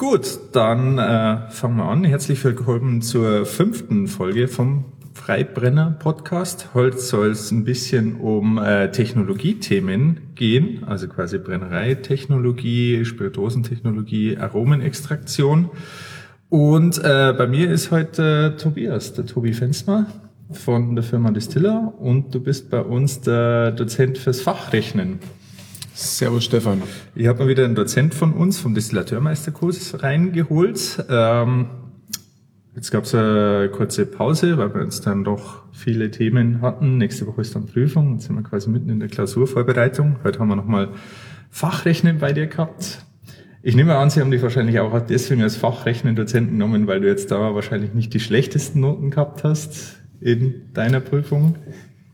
Gut, dann äh, fangen wir an. Herzlich willkommen zur fünften Folge vom Freibrenner Podcast. Heute soll es ein bisschen um äh, Technologiethemen gehen, also quasi Brennereitechnologie, Spirituosentechnologie, Aromenextraktion. Und äh, bei mir ist heute Tobias, der Tobi Fensmer von der Firma Distiller und du bist bei uns der Dozent fürs Fachrechnen. Servus Stefan. Ich habe mal wieder einen Dozent von uns vom Distillateurmeisterkurs reingeholt. Ähm, jetzt gab es eine kurze Pause, weil wir uns dann doch viele Themen hatten. Nächste Woche ist dann Prüfung. Jetzt sind wir quasi mitten in der Klausurvorbereitung. Heute haben wir nochmal Fachrechnen bei dir gehabt. Ich nehme an, Sie haben dich wahrscheinlich auch deswegen als Fachrechnen-Dozenten genommen, weil du jetzt da wahrscheinlich nicht die schlechtesten Noten gehabt hast in deiner Prüfung.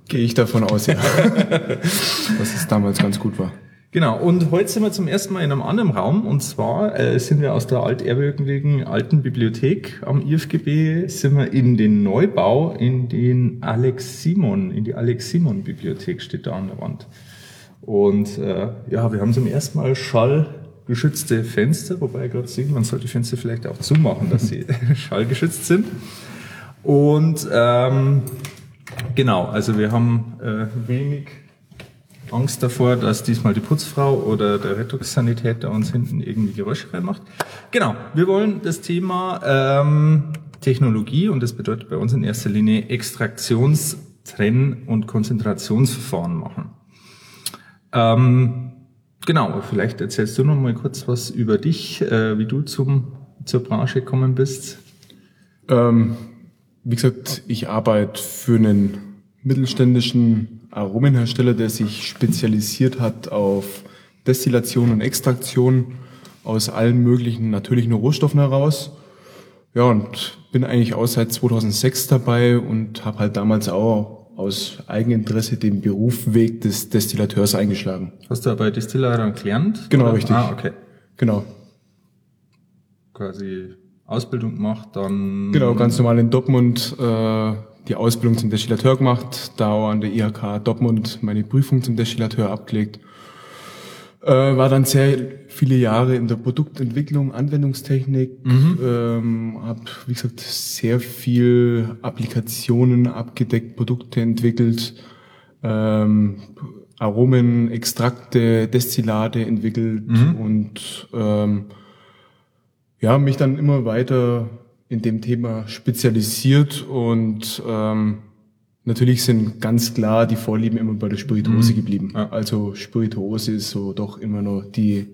Gehe ich davon aus, ja. Dass es damals ganz gut war. Genau, und heute sind wir zum ersten Mal in einem anderen Raum und zwar äh, sind wir aus der altehrwürdigen alten Bibliothek am IFGB, sind wir in den Neubau, in den Alex Simon, in die Alex Simon Bibliothek steht da an der Wand. Und äh, ja, wir haben zum ersten Mal schallgeschützte Fenster, wobei ich gerade sehe, man sollte die Fenster vielleicht auch zumachen, dass sie schallgeschützt sind. Und ähm, genau, also wir haben äh, wenig Angst davor, dass diesmal die Putzfrau oder der Rettungssanitäter uns hinten irgendwie Geräusche reinmacht. Genau, wir wollen das Thema ähm, Technologie und das bedeutet bei uns in erster Linie Extraktions-, Trenn- und Konzentrationsverfahren machen. Ähm, genau, vielleicht erzählst du noch mal kurz was über dich, äh, wie du zum, zur Branche gekommen bist. Ähm, wie gesagt, ich arbeite für einen mittelständischen Aromenhersteller, der sich spezialisiert hat auf Destillation und Extraktion aus allen möglichen natürlichen Rohstoffen heraus. Ja, und bin eigentlich auch seit 2006 dabei und habe halt damals auch aus Eigeninteresse den Berufsweg des Destillateurs eingeschlagen. Hast du bei Distiller gelernt? Genau, oder? richtig. Ah, okay. Genau. Quasi Ausbildung gemacht, dann... Genau, ganz normal in Dortmund äh, die Ausbildung zum Destillateur gemacht, da auch an der IHK Dortmund meine Prüfung zum Destillateur abgelegt. Äh, war dann sehr viele Jahre in der Produktentwicklung, Anwendungstechnik, mhm. ähm, habe, wie gesagt, sehr viel Applikationen abgedeckt, Produkte entwickelt, ähm, Aromen, Extrakte, Destillate entwickelt mhm. und ähm, ja, mich dann immer weiter in dem Thema spezialisiert und ähm, natürlich sind ganz klar die Vorlieben immer bei der Spirituose mhm. geblieben. Ja. Also Spirituose ist so doch immer noch die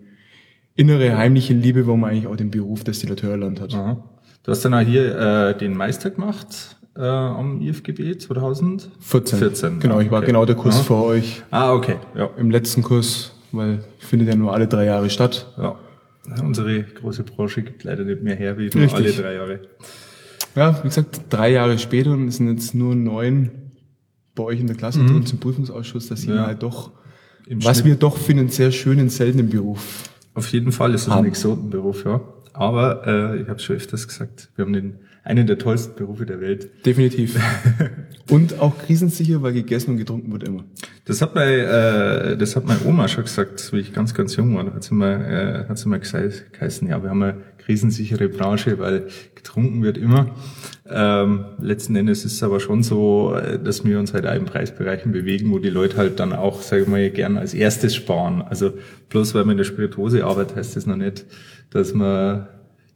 innere heimliche Liebe, wo man eigentlich auch den Beruf Destillateur erlernt hat. Aha. Du hast dann auch hier äh, den Meister gemacht äh, am IFGB 2014. 14. Genau, ich war okay. genau der Kurs Aha. vor euch. Ah, okay. Ja. Im letzten Kurs, weil findet ja nur alle drei Jahre statt. Ja. Unsere große Branche gibt leider nicht mehr her wie nur Richtig. alle drei Jahre. Ja, wie gesagt, drei Jahre später und es sind jetzt nur neun bei euch in der Klasse mhm. drin zum Prüfungsausschuss, dass ja. halt doch, Im was Schnitt. wir doch für einen sehr schönen, seltenen Beruf. Auf jeden Fall ist es ein Exotenberuf, ja. Aber äh, ich habe schon öfters gesagt, wir haben den einen der tollsten Berufe der Welt. Definitiv. und auch krisensicher, weil gegessen und getrunken wird immer. Das hat meine, äh, das hat meine Oma schon gesagt, wie ich ganz, ganz jung war. Da hat sie mal, äh, hat sie mal gesagt, geheißen, ja, wir haben eine krisensichere Branche, weil getrunken wird immer. Ähm, letzten Endes ist es aber schon so, äh, dass wir uns halt in Preisbereichen bewegen, wo die Leute halt dann auch, sage ich mal, gern als erstes sparen. Also bloß weil man in der Spirituose arbeitet, heißt das noch nicht, dass man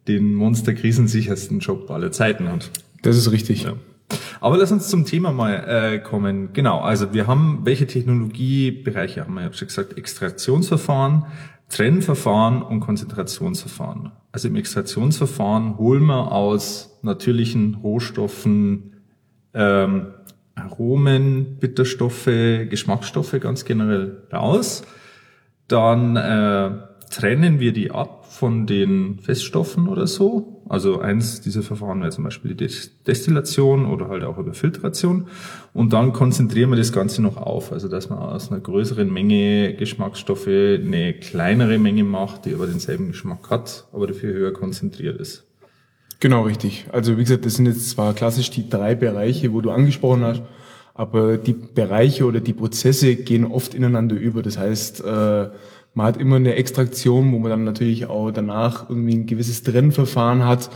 den monsterkrisensichersten Job aller Zeiten hat. Das ist richtig. Ja. Aber lass uns zum Thema mal äh, kommen. Genau, also wir haben, welche Technologiebereiche haben wir? Ich habe schon gesagt, Extraktionsverfahren, Trennverfahren und Konzentrationsverfahren. Also im Extraktionsverfahren holen wir aus natürlichen Rohstoffen ähm, Aromen, Bitterstoffe, Geschmacksstoffe ganz generell raus. Dann äh, trennen wir die ab von den Feststoffen oder so. Also eins dieser Verfahren wäre zum Beispiel die Destillation oder halt auch über Filtration. Und dann konzentrieren wir das Ganze noch auf. Also dass man aus einer größeren Menge Geschmacksstoffe eine kleinere Menge macht, die aber denselben Geschmack hat, aber dafür höher konzentriert ist. Genau, richtig. Also wie gesagt, das sind jetzt zwar klassisch die drei Bereiche, wo du angesprochen hast, aber die Bereiche oder die Prozesse gehen oft ineinander über. Das heißt, äh, man hat immer eine Extraktion, wo man dann natürlich auch danach irgendwie ein gewisses Trennverfahren hat.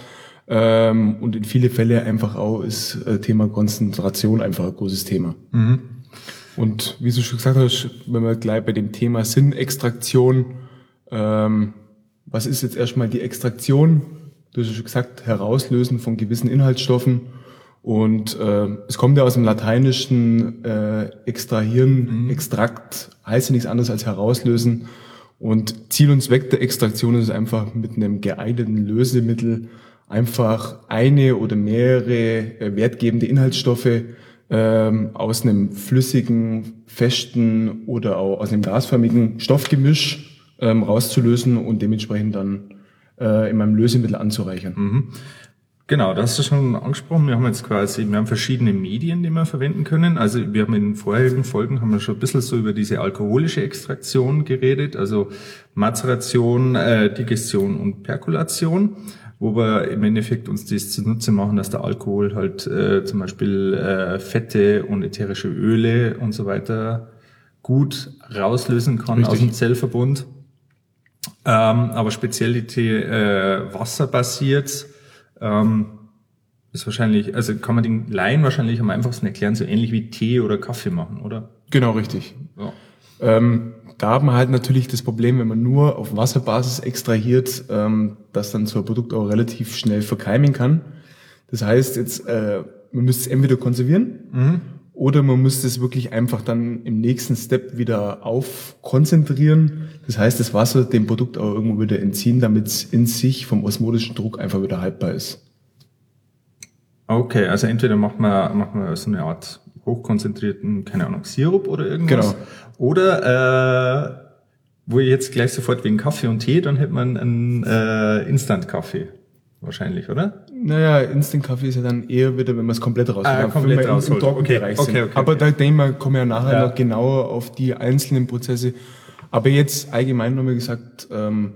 Ähm, und in viele Fälle einfach auch ist äh, Thema Konzentration einfach ein großes Thema. Mhm. Und wie du schon gesagt hast, wenn wir gleich bei dem Thema Sinnextraktion, ähm, was ist jetzt erstmal die Extraktion? Du hast ja schon gesagt, herauslösen von gewissen Inhaltsstoffen. Und äh, es kommt ja aus dem Lateinischen äh, extrahieren, mhm. Extrakt heißt ja nichts anderes als herauslösen. Und Ziel und Zweck der Extraktion ist einfach mit einem geeigneten Lösemittel einfach eine oder mehrere äh, wertgebende Inhaltsstoffe ähm, aus einem flüssigen, festen oder auch aus einem gasförmigen Stoffgemisch ähm, rauszulösen und dementsprechend dann äh, in meinem Lösemittel anzureichern. Mhm. Genau, das hast du schon angesprochen. Wir haben jetzt quasi, wir haben verschiedene Medien, die wir verwenden können. Also wir haben in den vorherigen Folgen haben wir schon ein bisschen so über diese alkoholische Extraktion geredet, also Mazeration, äh, Digestion und Perkulation, wo wir im Endeffekt uns das zunutze machen, dass der Alkohol halt äh, zum Beispiel äh, Fette und ätherische Öle und so weiter gut rauslösen kann Richtig. aus dem Zellverbund. Ähm, aber Spezialität äh, wasserbasiert ähm, ist wahrscheinlich, also kann man den Laien wahrscheinlich am einfachsten erklären, so ähnlich wie Tee oder Kaffee machen, oder? Genau, richtig. Ja. Ähm, da hat man halt natürlich das Problem, wenn man nur auf Wasserbasis extrahiert, ähm, dass dann so ein Produkt auch relativ schnell verkeimen kann. Das heißt, jetzt äh, man müsste es entweder konservieren mhm. Oder man müsste es wirklich einfach dann im nächsten Step wieder aufkonzentrieren. Das heißt, das Wasser dem Produkt auch irgendwo wieder entziehen, damit es in sich vom osmotischen Druck einfach wieder haltbar ist. Okay, also entweder macht man, macht man so eine Art hochkonzentrierten, keine Ahnung, Sirup oder irgendwas. Genau. Oder äh, wo ich jetzt gleich sofort wegen Kaffee und Tee, dann hätte man einen äh, Instant-Kaffee. Wahrscheinlich, oder? Naja, Instant-Kaffee ist ja dann eher wieder, wenn man es komplett rausholt. Ah, komplett rausholt. Okay, okay, okay, okay, Aber da denke ich kommen wir nachher ja. noch genauer auf die einzelnen Prozesse. Aber jetzt allgemein nochmal gesagt, ähm,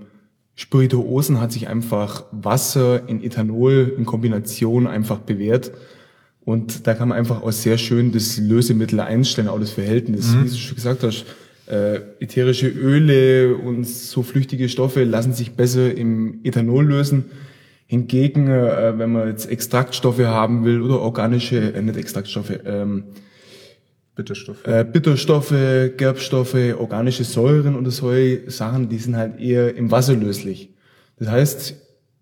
Spirituosen hat sich einfach Wasser in Ethanol in Kombination einfach bewährt. Und da kann man einfach auch sehr schön das Lösemittel einstellen, auch das Verhältnis. Mhm. Wie du schon gesagt hast, äh, ätherische Öle und so flüchtige Stoffe lassen sich besser im Ethanol lösen. Hingegen, äh, wenn man jetzt Extraktstoffe haben will oder organische, äh, nicht Extraktstoffe, ähm, Bitterstoffe. Äh, Bitterstoffe, Gerbstoffe, organische Säuren oder solche Sachen, die sind halt eher im Wasser löslich. Das heißt,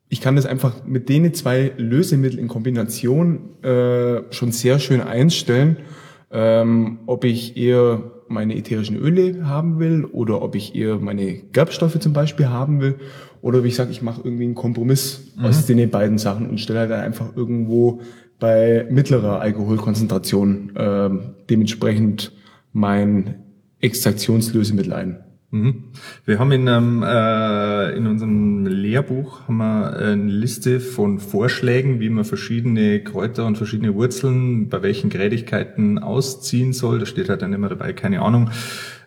ich kann das einfach mit denen zwei Lösemittel in Kombination äh, schon sehr schön einstellen, ähm, ob ich eher meine ätherischen Öle haben will oder ob ich eher meine Gerbstoffe zum Beispiel haben will oder ob ich sage, ich mache irgendwie einen Kompromiss mhm. aus den beiden Sachen und stelle halt einfach irgendwo bei mittlerer Alkoholkonzentration äh, dementsprechend mein Extraktionslösemittel ein. Mhm. Wir haben in, einem, äh, in unserem Lehrbuch haben wir eine Liste von Vorschlägen, wie man verschiedene Kräuter und verschiedene Wurzeln bei welchen Grädigkeiten ausziehen soll. Da steht halt dann immer dabei, keine Ahnung,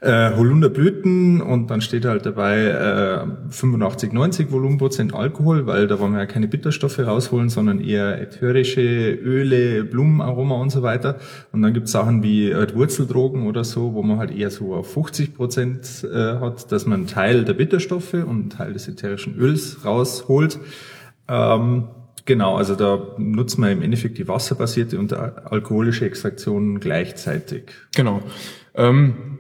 äh, Holunderblüten und dann steht halt dabei äh, 85, 90 Volumenprozent Alkohol, weil da wollen wir ja keine Bitterstoffe rausholen, sondern eher ätherische Öle, Blumenaroma und so weiter. Und dann gibt's Sachen wie halt Wurzeldrogen oder so, wo man halt eher so auf 50 Prozent äh, hat, dass man einen Teil der Bitterstoffe und einen Teil des ätherischen Öls rausholt. Ähm, Genau, also da nutzt man im Endeffekt die wasserbasierte und alkoholische Extraktion gleichzeitig. Genau. Ähm,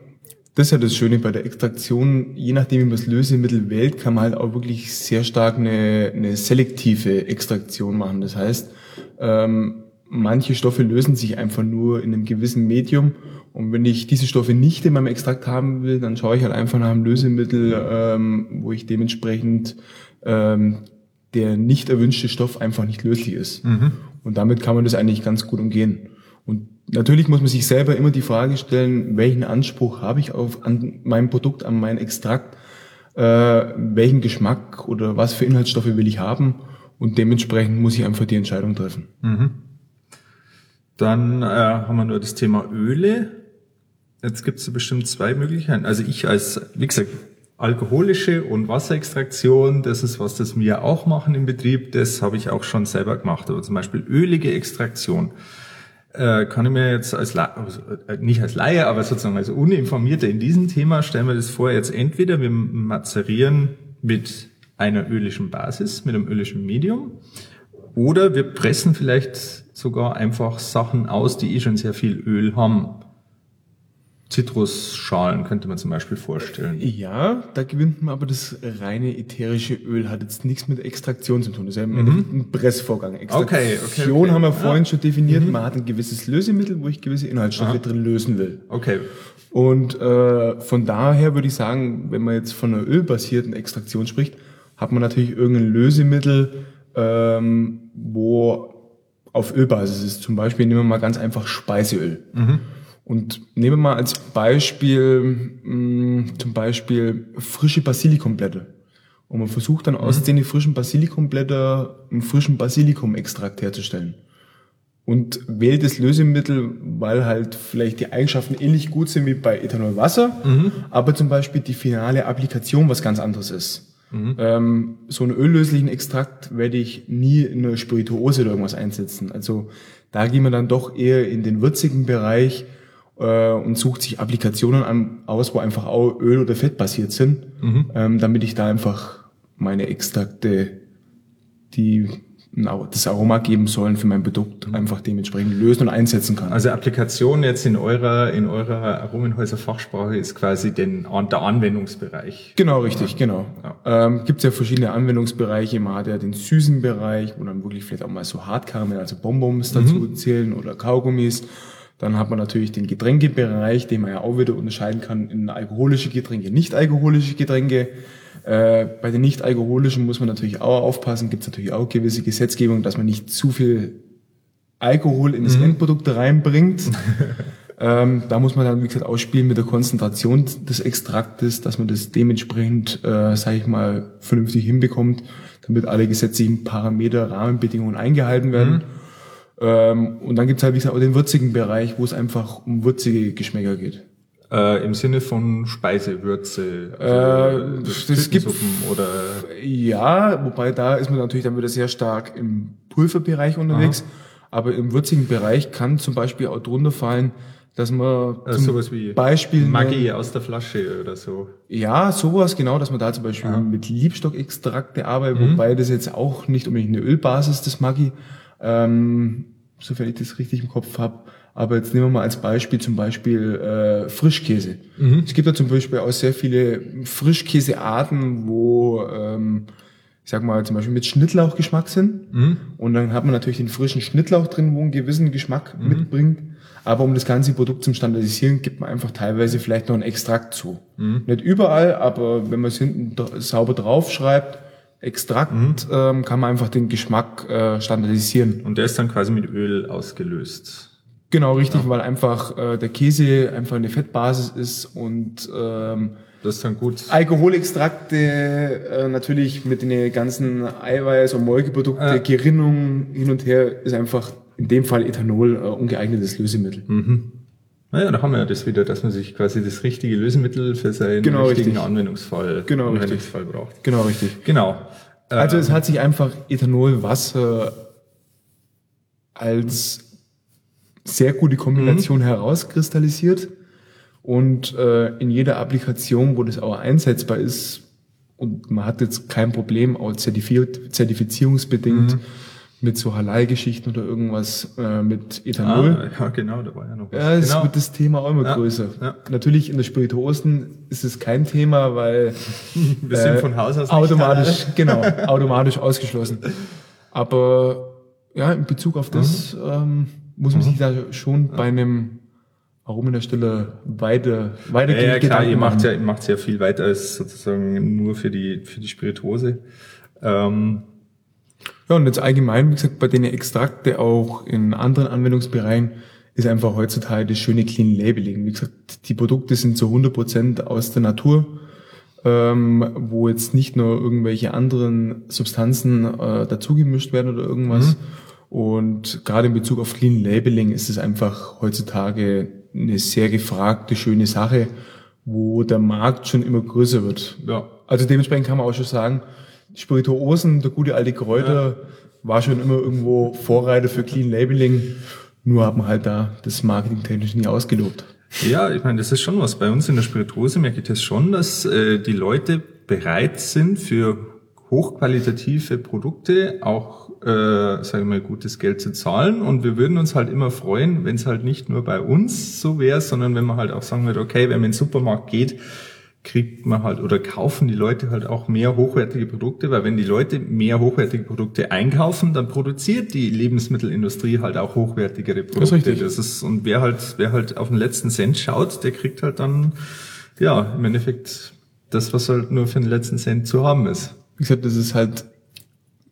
das ist ja das Schöne bei der Extraktion. Je nachdem, wie man das Lösemittel wählt, kann man halt auch wirklich sehr stark eine, eine selektive Extraktion machen. Das heißt, ähm, manche Stoffe lösen sich einfach nur in einem gewissen Medium. Und wenn ich diese Stoffe nicht in meinem Extrakt haben will, dann schaue ich halt einfach nach einem Lösemittel, ähm, wo ich dementsprechend ähm, der nicht erwünschte Stoff einfach nicht löslich ist. Mhm. Und damit kann man das eigentlich ganz gut umgehen. Natürlich muss man sich selber immer die Frage stellen, welchen Anspruch habe ich auf an meinem Produkt, an meinen Extrakt, äh, welchen Geschmack oder was für Inhaltsstoffe will ich haben und dementsprechend muss ich einfach die Entscheidung treffen. Mhm. Dann äh, haben wir nur das Thema Öle. Jetzt gibt es bestimmt zwei Möglichkeiten. Also ich als, wie gesagt, alkoholische und Wasserextraktion, das ist was, das wir auch machen im Betrieb. Das habe ich auch schon selber gemacht. Aber zum Beispiel ölige Extraktion äh, kann ich mir jetzt als La also, äh, nicht als Laie, aber sozusagen als Uninformierter in diesem Thema stellen wir das vor, jetzt entweder wir mazerieren mit einer ölischen Basis, mit einem ölischen Medium, oder wir pressen vielleicht sogar einfach Sachen aus, die eh schon sehr viel Öl haben. Zitrusschalen könnte man zum Beispiel vorstellen. Ja, da gewinnt man aber das reine ätherische Öl, hat jetzt nichts mit Extraktion zu tun. Das ist ja mhm. ein Pressvorgang. Extraktion okay, okay, okay. haben wir vorhin schon definiert. Mhm. Man hat ein gewisses Lösemittel, wo ich gewisse Inhaltsstoffe Aha. drin lösen will. Okay. Und äh, von daher würde ich sagen, wenn man jetzt von einer ölbasierten Extraktion spricht, hat man natürlich irgendein Lösemittel, ähm, wo auf Ölbasis ist. Zum Beispiel nehmen wir mal ganz einfach Speiseöl. Mhm. Und nehmen wir mal als Beispiel mh, mm, zum Beispiel frische Basilikumblätter. Und man versucht dann mhm. aus den frischen Basilikumblätter einen frischen Basilikumextrakt herzustellen. Und wählt das Lösemittel, weil halt vielleicht die Eigenschaften ähnlich gut sind wie bei Ethanolwasser, mhm. aber zum Beispiel die finale Applikation was ganz anderes ist. Mhm. Ähm, so einen öllöslichen Extrakt werde ich nie in eine Spirituose oder irgendwas einsetzen. Also da gehen wir dann doch eher in den würzigen Bereich, äh, und sucht sich Applikationen an, aus, wo einfach auch Öl- oder Fett basiert sind, mhm. ähm, damit ich da einfach meine Extrakte, die das Aroma geben sollen für mein Produkt, einfach dementsprechend lösen und einsetzen kann. Also Applikation jetzt in eurer, in eurer Aromenhäuser Fachsprache ist quasi den, der Anwendungsbereich. Genau, richtig, ja. genau. Ja. Ähm, Gibt ja verschiedene Anwendungsbereiche. Man hat ja den süßen Bereich, wo dann wirklich vielleicht auch mal so Hartkaramell, also Bonbons dazu mhm. zählen oder Kaugummis. Dann hat man natürlich den Getränkebereich, den man ja auch wieder unterscheiden kann in alkoholische Getränke, nicht alkoholische Getränke. Äh, bei den nicht alkoholischen muss man natürlich auch aufpassen, gibt es natürlich auch gewisse Gesetzgebung, dass man nicht zu viel Alkohol in das mhm. Endprodukt reinbringt. ähm, da muss man dann, wie gesagt, ausspielen mit der Konzentration des Extraktes, dass man das dementsprechend, äh, sage ich mal, vernünftig hinbekommt, damit alle gesetzlichen Parameter, Rahmenbedingungen eingehalten werden. Mhm. Ähm, und dann gibt's halt, wie gesagt, auch den würzigen Bereich, wo es einfach um würzige Geschmäcker geht. Äh, Im Sinne von Speisewürze, also äh, das gibt oder ja, wobei da ist man natürlich dann wieder sehr stark im Pulverbereich unterwegs, Aha. aber im würzigen Bereich kann zum Beispiel auch drunter fallen, dass man äh, zum sowas wie Beispiel Maggi aus der Flasche oder so. Ja, sowas genau, dass man da zum Beispiel Aha. mit Liebstockextrakte arbeitet, mhm. wobei das jetzt auch nicht unbedingt eine Ölbasis das Maggi, ähm, sofern ich das richtig im Kopf habe. Aber jetzt nehmen wir mal als Beispiel zum Beispiel äh, Frischkäse. Mhm. Es gibt da zum Beispiel auch sehr viele Frischkäsearten, wo ähm, ich sag mal zum Beispiel mit Schnittlauchgeschmack sind. Mhm. Und dann hat man natürlich den frischen Schnittlauch drin, wo einen gewissen Geschmack mhm. mitbringt. Aber um das ganze Produkt zum Standardisieren, gibt man einfach teilweise vielleicht noch einen Extrakt zu. Mhm. Nicht überall, aber wenn man es hinten sauber draufschreibt, Extrakt ähm, kann man einfach den Geschmack äh, standardisieren. Und der ist dann quasi mit Öl ausgelöst. Genau, richtig, ja. weil einfach äh, der Käse einfach eine Fettbasis ist und ähm, das ist dann gut. Alkoholextrakte äh, natürlich mit den ganzen Eiweiß- und Molkeprodukte, ja. Gerinnung hin und her ist einfach in dem Fall Ethanol äh, ungeeignetes Lösemittel. Mhm. Naja, da haben wir ja das wieder, dass man sich quasi das richtige Lösemittel für seinen genau, richtigen richtig. Anwendungsfall, genau, Anwendungsfall richtig. braucht. Genau, richtig. Genau. Also es hat sich einfach Ethanol-Wasser als sehr gute Kombination mhm. herauskristallisiert und äh, in jeder Applikation, wo das auch einsetzbar ist und man hat jetzt kein Problem, auch zertifizierungsbedingt, mhm mit so Halal-Geschichten oder irgendwas äh, mit Ethanol. Ah, ja, genau, da war ja noch was. Ja, es genau. wird das Thema auch immer ja, größer. Ja. Natürlich in der Spirituosen ist es kein Thema, weil wir sind äh, von Haus aus automatisch, genau, automatisch ausgeschlossen. Aber ja, in Bezug auf das mhm. ähm, muss man mhm. sich da schon bei einem warum in der Stelle weiter, weiter ja, ja, klar, ihr macht ja, ihr macht ja viel weiter als sozusagen nur für die, für die Spirituose. Ähm, ja, und jetzt allgemein, wie gesagt, bei den Extrakte auch in anderen Anwendungsbereichen ist einfach heutzutage das schöne Clean Labeling. Wie gesagt, die Produkte sind zu 100 Prozent aus der Natur, ähm, wo jetzt nicht nur irgendwelche anderen Substanzen äh, dazugemischt werden oder irgendwas. Mhm. Und gerade in Bezug auf Clean Labeling ist es einfach heutzutage eine sehr gefragte, schöne Sache, wo der Markt schon immer größer wird. Ja. Also dementsprechend kann man auch schon sagen, Spirituosen, der gute alte Kräuter, ja. war schon immer irgendwo Vorreiter für Clean Labeling. Nur haben halt da das marketingtechnisch nie ausgelobt. Ja, ich meine, das ist schon was. Bei uns in der Spirituose merke ich das schon, dass äh, die Leute bereit sind für hochqualitative Produkte auch, äh, sagen wir mal, gutes Geld zu zahlen. Und wir würden uns halt immer freuen, wenn es halt nicht nur bei uns so wäre, sondern wenn man halt auch sagen würde, okay, wenn man in den Supermarkt geht, kriegt man halt oder kaufen die Leute halt auch mehr hochwertige Produkte, weil wenn die Leute mehr hochwertige Produkte einkaufen, dann produziert die Lebensmittelindustrie halt auch hochwertigere Produkte. Das ist richtig. Das ist, und wer halt, wer halt auf den letzten Cent schaut, der kriegt halt dann, ja, im Endeffekt das, was halt nur für den letzten Cent zu haben ist. Wie gesagt, das ist halt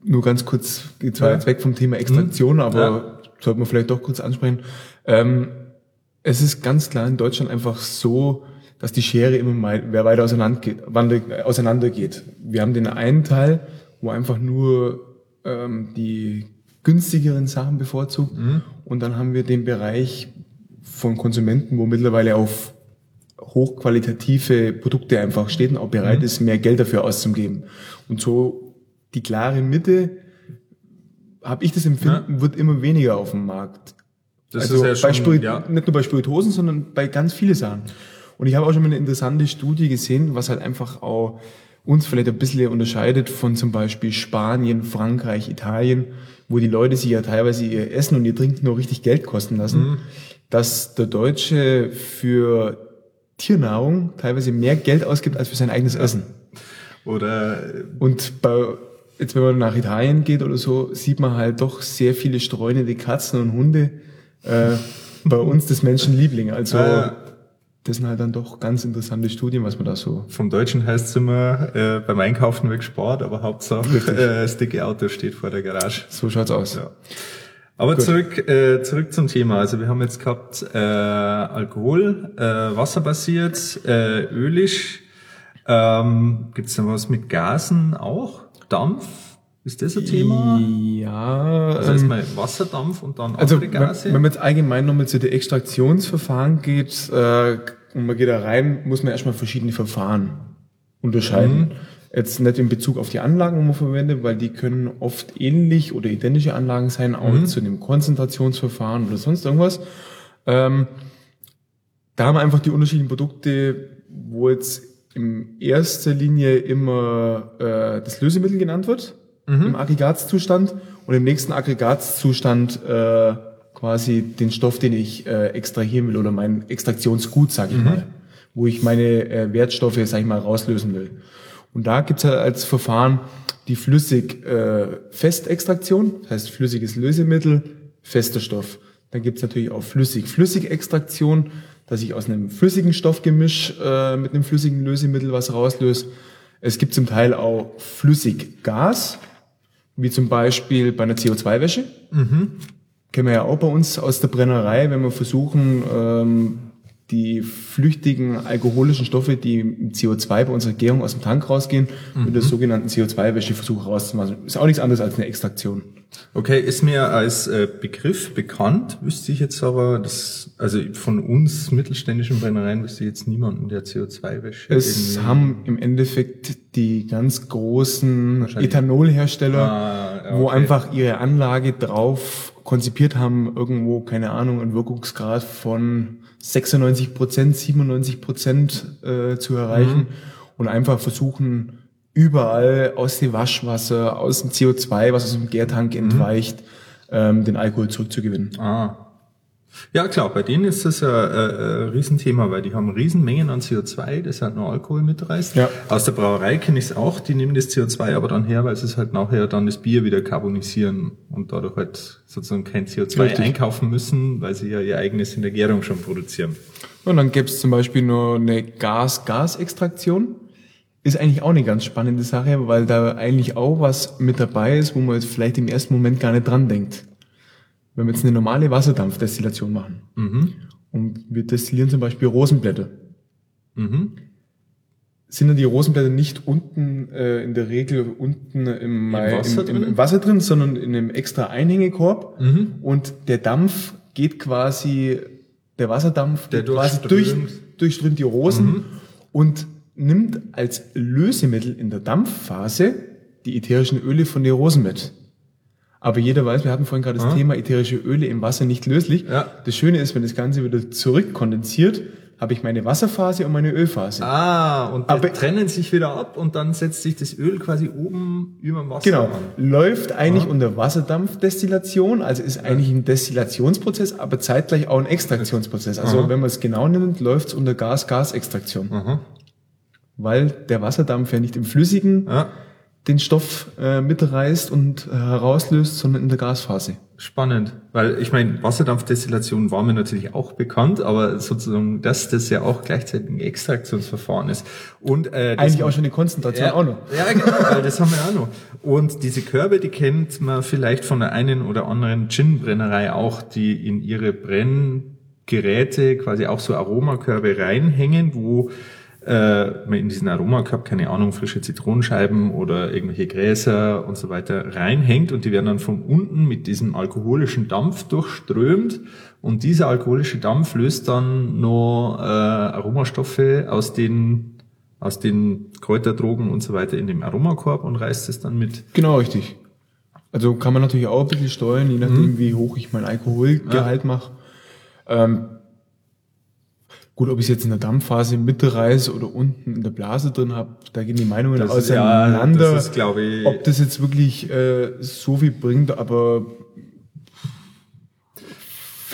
nur ganz kurz, geht zwar ja. jetzt weg vom Thema Extraktion, mhm. aber ja. sollte man vielleicht doch kurz ansprechen. Ähm, es ist ganz klar in Deutschland einfach so, dass die Schere immer mal wer weiter auseinander geht, auseinander geht. Wir haben den einen Teil, wo einfach nur ähm, die günstigeren Sachen bevorzugt mhm. und dann haben wir den Bereich von Konsumenten, wo mittlerweile auf hochqualitative Produkte einfach steht und auch bereit mhm. ist, mehr Geld dafür auszugeben. Und so die klare Mitte, habe ich das Empfinden, ja. wird immer weniger auf dem Markt. Das also ist ja schon, Spirit, ja. nicht nur bei Spiritosen, sondern bei ganz vielen Sachen. Und ich habe auch schon mal eine interessante Studie gesehen, was halt einfach auch uns vielleicht ein bisschen unterscheidet von zum Beispiel Spanien, Frankreich, Italien, wo die Leute sich ja teilweise ihr Essen und ihr Trinken nur richtig Geld kosten lassen, mhm. dass der Deutsche für Tiernahrung teilweise mehr Geld ausgibt als für sein eigenes. Essen. Oder und bei jetzt wenn man nach Italien geht oder so, sieht man halt doch sehr viele streunende Katzen und Hunde. Äh, bei uns des Menschen Lieblinge. Also ja, das sind halt dann doch ganz interessante Studien, was man da so. Vom Deutschen heißt es immer, äh, beim Einkaufen weg Sport, aber Hauptsache äh, das dicke Auto steht vor der Garage. So schaut's aus. Ja. Aber zurück, äh, zurück zum Thema. Also wir haben jetzt gehabt äh, Alkohol, äh, wasserbasiert, äh, ölisch. Ähm, Gibt es da was mit Gasen auch? Dampf? Ist das ein Thema? Ja. Also erstmal ähm, Wasserdampf und dann also andere Gase? Wenn, wenn man jetzt allgemein nochmal zu den Extraktionsverfahren geht äh, und man geht da rein, muss man erstmal verschiedene Verfahren unterscheiden. Mhm. Jetzt nicht in Bezug auf die Anlagen, die man verwendet, weil die können oft ähnlich oder identische Anlagen sein, auch mhm. zu einem Konzentrationsverfahren oder sonst irgendwas. Ähm, da haben wir einfach die unterschiedlichen Produkte, wo jetzt in erster Linie immer äh, das Lösemittel genannt wird, mhm. im Aggregatzustand und im nächsten Aggregatzustand äh, quasi den Stoff, den ich äh, extrahieren will oder mein Extraktionsgut, sage ich mhm. mal, wo ich meine äh, Wertstoffe, sag ich mal, rauslösen will. Und da gibt's halt als Verfahren die Flüssig-Festextraktion, äh, das heißt flüssiges Lösemittel, fester Stoff. Dann gibt's natürlich auch Flüssig-Flüssig-Extraktion, dass ich aus einem flüssigen Stoffgemisch äh, mit einem flüssigen Lösemittel was rauslöse. Es gibt zum Teil auch Flüssiggas, wie zum Beispiel bei einer CO2-Wäsche. Mhm. Kennen wir ja auch bei uns aus der Brennerei, wenn wir versuchen, ähm, die flüchtigen alkoholischen Stoffe, die im CO2 bei unserer Gärung aus dem Tank rausgehen, mhm. mit der sogenannten CO2-Wäscheversuch rauszumachen. Ist auch nichts anderes als eine Extraktion. Okay, ist mir als äh, Begriff bekannt, wüsste ich jetzt aber, das, also von uns mittelständischen Brennereien wüsste ich jetzt niemanden, der CO2-Wäsche. Es haben im Endeffekt die ganz großen Ethanolhersteller, ah, okay. wo einfach ihre Anlage drauf konzipiert haben, irgendwo, keine Ahnung, einen Wirkungsgrad von 96 Prozent, 97 Prozent äh, zu erreichen mhm. und einfach versuchen, überall aus dem Waschwasser, aus dem CO2, was aus dem Gärtank mhm. entweicht, mhm. ähm, den Alkohol zurückzugewinnen. Ah. Ja klar, bei denen ist das ja äh, ein Riesenthema, weil die haben Riesenmengen an CO2, das halt nur Alkohol mitreißt. Ja. Aus der Brauerei kenne ich es auch, die nehmen das CO2 aber dann her, weil sie es halt nachher dann das Bier wieder carbonisieren und dadurch halt sozusagen kein CO2 Richtig. einkaufen müssen, weil sie ja ihr eigenes in der Gärung schon produzieren. Und dann gäbe es zum Beispiel nur eine Gas-Gas-Extraktion ist eigentlich auch eine ganz spannende Sache, weil da eigentlich auch was mit dabei ist, wo man jetzt vielleicht im ersten Moment gar nicht dran denkt. Wenn wir jetzt eine normale Wasserdampfdestillation machen mhm. und wir destillieren zum Beispiel Rosenblätter, mhm. sind dann die Rosenblätter nicht unten äh, in der Regel unten im, Im, Wasser, im, im, im Wasser, drin, sondern in einem extra Einhängekorb mhm. und der Dampf geht quasi, der Wasserdampf der quasi durch, durchströmt die Rosen mhm. und nimmt als Lösemittel in der Dampfphase die ätherischen Öle von der Rosen mit. Aber jeder weiß, wir hatten vorhin gerade das Ja. Thema ätherische Öle im Wasser nicht löslich. Ja. Das Schöne ist, wenn das Ganze wieder zurückkondensiert, habe ich meine Wasserphase und meine Ölphase. Ah, und die Aber- trennen sich wieder ab und dann setzt sich das Öl quasi oben über dem Wasser Genau. an. Läuft eigentlich unter Wasserdampfdestillation, also ist eigentlich ein Destillationsprozess, aber zeitgleich auch ein Extraktionsprozess. Also Aha. wenn man es genau nimmt, läuft es unter Gas-Gas-Extraktion. Weil der Wasserdampf ja nicht im Flüssigen Ja, den Stoff äh, mitreißt und äh, herauslöst, sondern in der Gasphase. spannend. Weil ich meine, Wasserdampfdestillation war mir natürlich auch bekannt, aber sozusagen, dass das ja auch gleichzeitig ein Extraktionsverfahren ist. Und äh, Eigentlich auch schon eine Konzentration ja, auch noch. Ja, genau, weil das haben wir auch noch. Und diese Körbe, die kennt man vielleicht von der einen oder anderen Gin-Brennerei auch, die in ihre Brenngeräte quasi auch so Aromakörbe reinhängen, wo äh, in diesen Aromakorb, keine Ahnung, frische Zitronenscheiben oder irgendwelche Gräser und so weiter reinhängt und die werden dann von unten mit diesem alkoholischen Dampf durchströmt und dieser alkoholische Dampf löst dann noch äh, Aromastoffe aus den aus den Kräuterdrogen und so weiter in dem Aromakorb und reißt es dann mit. Genau, richtig. Also kann man natürlich auch ein bisschen steuern, je Mhm. nachdem, wie hoch ich mein Alkoholgehalt mache. Ähm, gut, ob ich es jetzt in der Dampfphase mitreiße oder unten in der Blase drin habe, da gehen die Meinungen Das ist- auseinander. ja, das ist, ich- ob das jetzt wirklich äh, so viel bringt, aber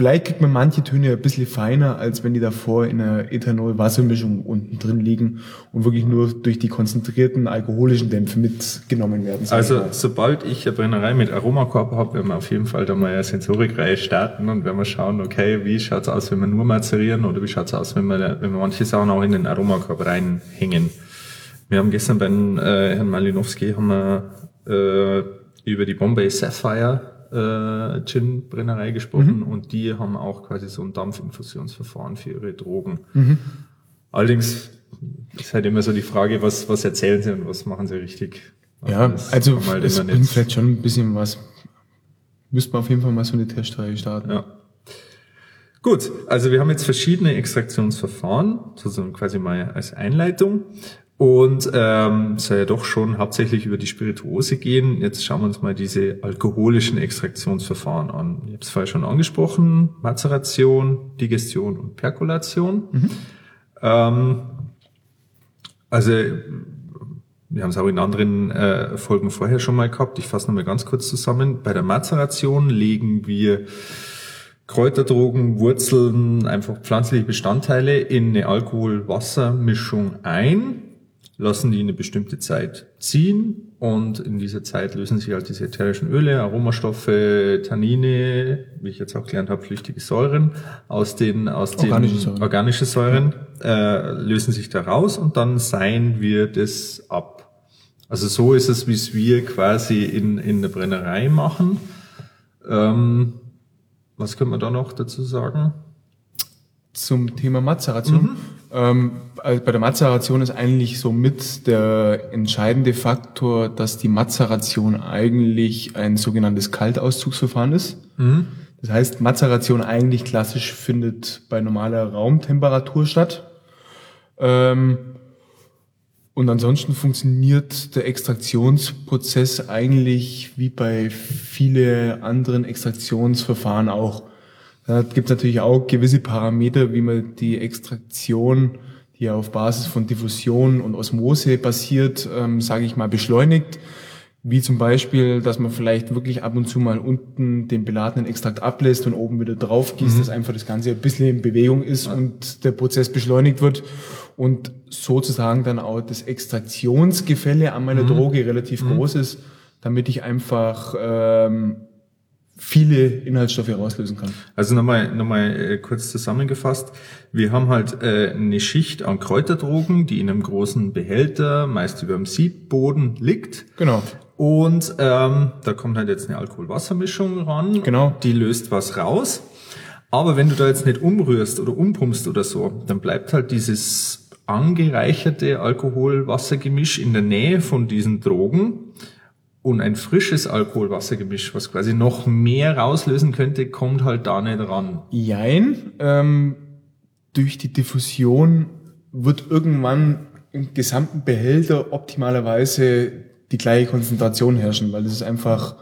vielleicht kriegt man manche Töne ein bisschen feiner, als wenn die davor in einer Ethanol-Wassermischung unten drin liegen und wirklich nur durch die konzentrierten alkoholischen Dämpfe mitgenommen werden. Also sobald ich eine Brennerei mit Aromakorb habe, werden wir auf jeden Fall da mal eine Sensorikreihe starten und werden wir schauen, okay, wie schaut's aus, wenn wir nur mazerieren oder wie schaut's aus, wenn wir, wenn wir manche Sachen auch in den Aromakorb reinhängen. Wir haben gestern beim äh, Herrn Malinowski haben wir äh, über die Bombay Sapphire äh, Gin Brennerei gesprochen und die haben auch quasi so ein Dampfinfusionsverfahren für ihre Drogen. Allerdings ist halt immer so die Frage, was, was erzählen sie und was machen sie richtig. Ja, also man halt es bringt vielleicht schon ein bisschen was. Müsste man auf jeden Fall mal so eine Testreihe starten. Ja. Gut, also wir haben jetzt verschiedene Extraktionsverfahren, sozusagen quasi mal als Einleitung. Und ähm, soll ja doch schon hauptsächlich über die Spirituose gehen. Jetzt schauen wir uns mal diese alkoholischen Extraktionsverfahren an. Ich habe es vorher schon angesprochen, Mazeration, Digestion und Perkulation. Ähm, also wir haben es auch in anderen äh, Folgen vorher schon mal gehabt. Ich fasse nochmal ganz kurz zusammen. Bei der Mazeration legen wir Kräuterdrogen, Wurzeln, einfach pflanzliche Bestandteile in eine Alkohol-Wasser-Mischung ein, lassen die eine bestimmte Zeit ziehen und in dieser Zeit lösen sich halt diese ätherischen Öle, Aromastoffe, Tannine, wie ich jetzt auch gelernt habe, flüchtige Säuren aus den aus den Organische Säuren. organische Säuren äh, lösen sich da raus und dann seien wir das ab. Also so ist es, wie es wir quasi in, in der Brennerei machen. Ähm, was können wir da noch dazu sagen? Zum Thema Mazeration. Ähm, also bei der Mazeration ist eigentlich so mit der entscheidende Faktor, dass die Mazeration eigentlich ein sogenanntes Kaltauszugsverfahren ist. Das heißt, Mazeration eigentlich klassisch findet bei normaler Raumtemperatur statt. Ähm, und ansonsten funktioniert der Extraktionsprozess eigentlich wie bei viele anderen Extraktionsverfahren auch. Da gibt es natürlich auch gewisse Parameter, wie man die Extraktion, die ja auf Basis von Diffusion und Osmose basiert, ähm, sage ich mal, beschleunigt. Wie zum Beispiel, dass man vielleicht wirklich ab und zu mal unten den beladenen Extrakt ablässt und oben wieder drauf gießt, dass einfach das Ganze ein bisschen in Bewegung ist und der Prozess beschleunigt wird und sozusagen dann auch das Extraktionsgefälle an meiner Droge relativ groß ist, damit ich einfach ähm, viele Inhaltsstoffe herauslösen kann. Also nochmal nochmal äh, kurz zusammengefasst. Wir haben halt äh, eine Schicht an Kräuterdrogen, die in einem großen Behälter, meist über dem Siebboden liegt. Genau. Und ähm, da kommt halt jetzt eine Alkohol-Wasser-Mischung ran. Genau. Die löst was raus. Aber wenn du da jetzt nicht umrührst oder umpumpst oder so, dann bleibt halt dieses angereicherte Alkohol-Wasser-Gemisch in der Nähe von diesen Drogen. Und ein frisches Alkohol-Wasser-Gemisch, was quasi noch mehr rauslösen könnte, kommt halt da nicht ran. Jein. Ähm, durch die Diffusion wird irgendwann im gesamten Behälter optimalerweise die gleiche Konzentration herrschen, weil es ist einfach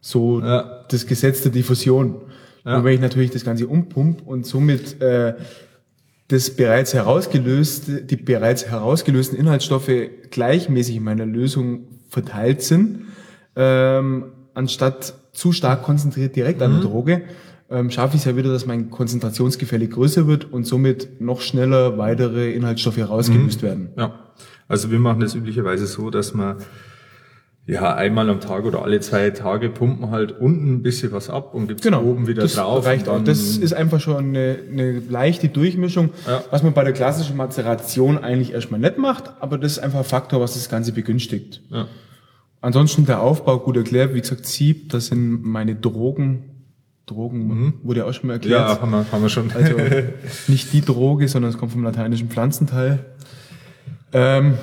So Ja. das Gesetz der Diffusion. Ja. Und wenn ich natürlich das Ganze umpump und somit äh, das bereits herausgelöste, die bereits herausgelösten Inhaltsstoffe gleichmäßig in meiner Lösung verteilt sind, ähm, anstatt zu stark konzentriert direkt an der Droge, ähm, schaffe ich es ja wieder, dass mein Konzentrationsgefälle größer wird und somit noch schneller weitere Inhaltsstoffe herausgelöst werden. Ja. Also wir machen das üblicherweise so, dass wir ja einmal am Tag oder alle zwei Tage pumpen halt unten ein bisschen was ab und gibt's oben wieder Genau. das drauf. Reicht und auch. Das ist einfach schon eine, eine leichte Durchmischung, Ja. was man bei der klassischen Mazeration eigentlich erstmal nicht macht, aber das ist einfach ein Faktor, was das Ganze begünstigt. ja. Ansonsten der Aufbau gut erklärt, wie gesagt, Sieb, das sind meine Drogen. Drogen wurde ja auch schon mal erklärt. Mhm. ja, haben wir, haben wir schon. Also nicht die Droge, sondern es kommt vom lateinischen Pflanzenteil. Ähm,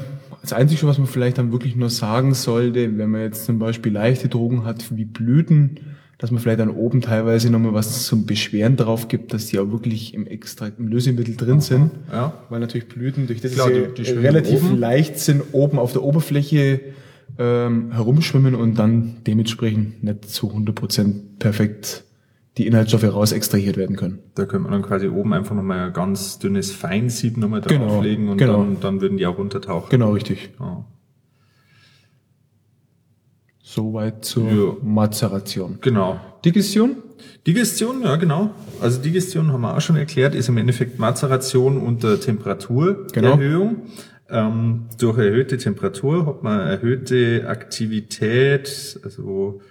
das Einzige, was man vielleicht dann wirklich nur sagen sollte, wenn man jetzt zum Beispiel leichte Drogen hat wie Blüten, dass man vielleicht dann oben teilweise nochmal was zum Beschweren drauf gibt, dass die auch wirklich im Extrakt, im Lösemittel drin sind. ja. Weil natürlich Blüten, durch das Klar, die- die relativ oben. leicht sind, oben auf der Oberfläche ähm, herumschwimmen und dann dementsprechend nicht zu 100% perfekt die Inhaltsstoffe raus extrahiert werden können. Da könnte man dann quasi oben einfach nochmal ein ganz dünnes Feinsieb nochmal Genau, drauflegen und genau. dann, dann würden die auch runtertauchen. Genau, richtig. Ja. Soweit zur Ja. Mazeration. Genau. Digestion? Digestion, ja genau. Also Digestion haben wir auch schon erklärt, ist im Endeffekt Mazeration unter Temperaturerhöhung. Ähm, durch erhöhte Temperatur hat man erhöhte Aktivität, also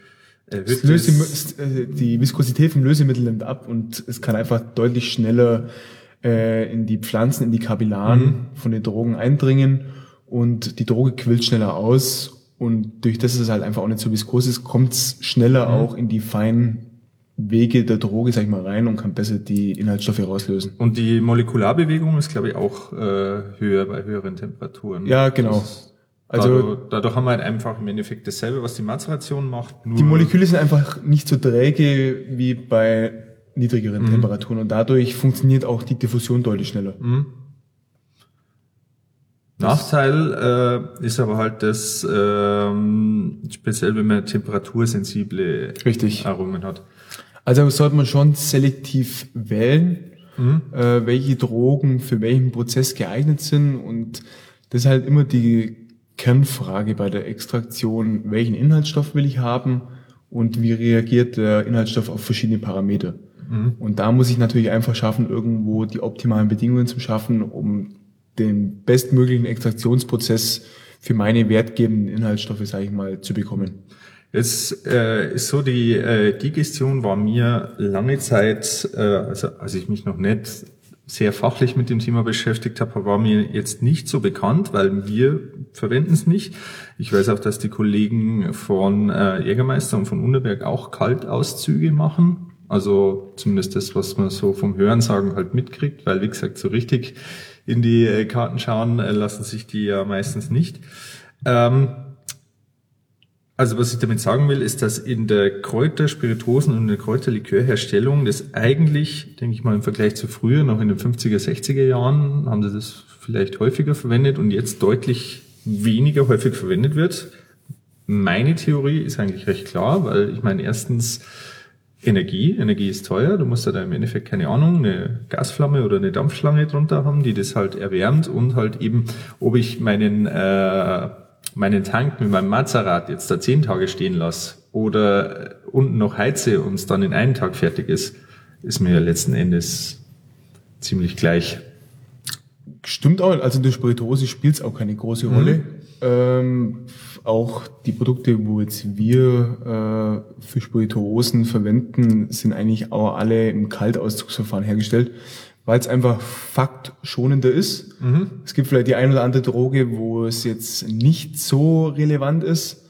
erhöhtes... Löse, die Viskosität vom Lösemittel nimmt ab und es kann einfach deutlich schneller äh, in die Pflanzen, in die Kapillaren von den Drogen eindringen und die Droge quillt schneller aus und durch das dass es halt einfach auch nicht so viskos ist, kommt es schneller auch in die feinen Wege der Droge, sag ich mal, rein und kann besser die Inhaltsstoffe rauslösen. Und die Molekularbewegung ist, glaube ich, auch äh, höher bei höheren Temperaturen. Ja, genau. Also dadurch, dadurch haben wir halt einfach im Endeffekt dasselbe, was die Mazeration macht. Nur Die Moleküle sind einfach nicht so träge wie bei niedrigeren Temperaturen und dadurch funktioniert auch die Diffusion deutlich schneller. Nachteil äh, ist aber halt, dass ähm, speziell wenn man temperatursensible Richtig. Aromen hat. Also sollte man schon selektiv wählen, äh, welche Drogen für welchen Prozess geeignet sind und das ist halt immer die Kernfrage bei der Extraktion, welchen Inhaltsstoff will ich haben und wie reagiert der Inhaltsstoff auf verschiedene Parameter. Und da muss ich natürlich einfach schaffen, irgendwo die optimalen Bedingungen zu schaffen, um den bestmöglichen Extraktionsprozess für meine wertgebenden Inhaltsstoffe, sage ich mal, zu bekommen. Jetzt äh, ist so, die äh, Digestion war mir lange Zeit, äh, also als ich mich noch nicht sehr fachlich mit dem Thema beschäftigt habe, war mir jetzt nicht so bekannt, weil wir verwenden es nicht. Ich weiß auch, dass die Kollegen von äh, Jägermeister und von Unterberg auch Kaltauszüge machen. Also zumindest das, was man so vom Hörensagen halt mitkriegt, weil wie gesagt, so richtig in die äh, Karten schauen äh, lassen sich die ja meistens nicht. Ähm, also was ich damit sagen will, ist, dass in der Kräuter, Spirituosen und der Kräuterlikörherstellung das eigentlich, denke ich mal, im Vergleich zu früher, noch in den 50er, 60er Jahren, haben sie das vielleicht häufiger verwendet und jetzt deutlich weniger häufig verwendet wird. Meine Theorie ist eigentlich recht klar, weil ich meine, erstens Energie, Energie ist teuer, du musst da im Endeffekt keine Ahnung, eine Gasflamme oder eine Dampfschlange drunter haben, die das halt erwärmt und halt eben, ob ich meinen äh, meinen Tank mit meinem Mazerat jetzt da zehn Tage stehen lasse oder unten noch heize und es dann in einem Tag fertig ist, ist mir letzten Endes ziemlich gleich. Stimmt auch, also in der Spirituose spielt es auch keine große Rolle. Ähm, auch die Produkte, wo jetzt wir äh, für Spirituosen verwenden, sind eigentlich auch alle im Kaltauszugsverfahren hergestellt, weil es einfach faktschonender ist. Es gibt vielleicht die ein oder andere Droge, wo es jetzt nicht so relevant ist,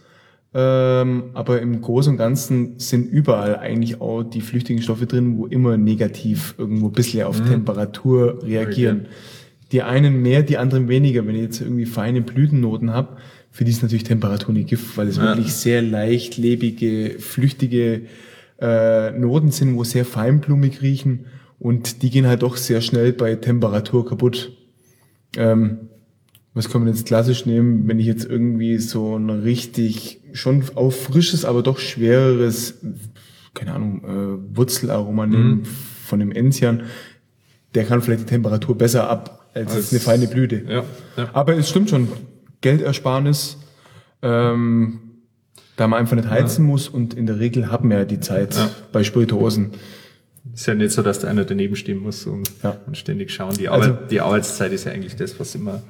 ähm, aber im Großen und Ganzen sind überall eigentlich auch die flüchtigen Stoffe drin, wo immer negativ irgendwo ein bisschen auf Temperatur reagieren. Die einen mehr, die anderen weniger. Wenn ich jetzt irgendwie feine Blütennoten habe, für die ist natürlich Temperatur nicht Gift, weil es Ja. wirklich sehr leicht lebige, flüchtige äh, Noten sind, wo sehr feinblumig riechen und die gehen halt doch sehr schnell bei Temperatur kaputt. Ähm, was kann man jetzt klassisch nehmen, wenn ich jetzt irgendwie so einen richtig schon auf frisches, aber doch schwereres, keine Ahnung, äh, Wurzelaroma nehmen Mhm. von dem Enzian, der kann vielleicht die Temperatur besser ab als, Als- eine feine Blüte. Ja, ja. Aber es stimmt schon, Geldersparnis, ähm, da man einfach nicht heizen muss und in der Regel haben wir ja die Zeit Ja. bei Spirituosen. Ist ja nicht so, dass da einer daneben stehen muss und, Ja. und ständig schauen. Die, Also- Arbeit, die Arbeitszeit ist ja eigentlich das, was immer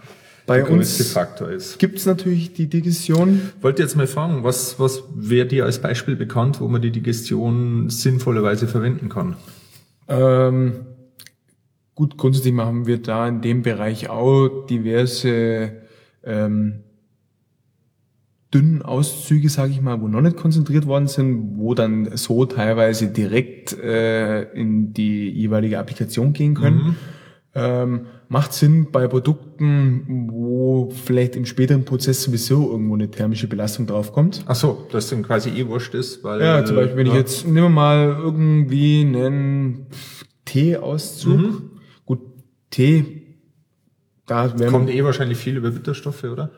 Bei der größte uns Faktor ist. gibt es natürlich die Digestion. Wollte jetzt mal fragen, was, was wäre dir als Beispiel bekannt, wo man die Digestion sinnvollerweise verwenden kann? Ähm, gut, grundsätzlich machen wir da in dem Bereich auch diverse ähm, dünnen Auszüge, sage ich mal, wo noch nicht konzentriert worden sind, wo dann so teilweise direkt äh, in die jeweilige Applikation gehen können. Ähm, macht Sinn bei Produkten, wo vielleicht im späteren Prozess sowieso irgendwo eine thermische Belastung draufkommt. Ach so, dass dann quasi eh wurscht ist, weil Ja, zum Beispiel, wenn ich ja. jetzt, nehmen wir mal irgendwie einen Teeauszug. Mhm. Gut, Tee, da kommt eh wahrscheinlich viel über Bitterstoffe, oder?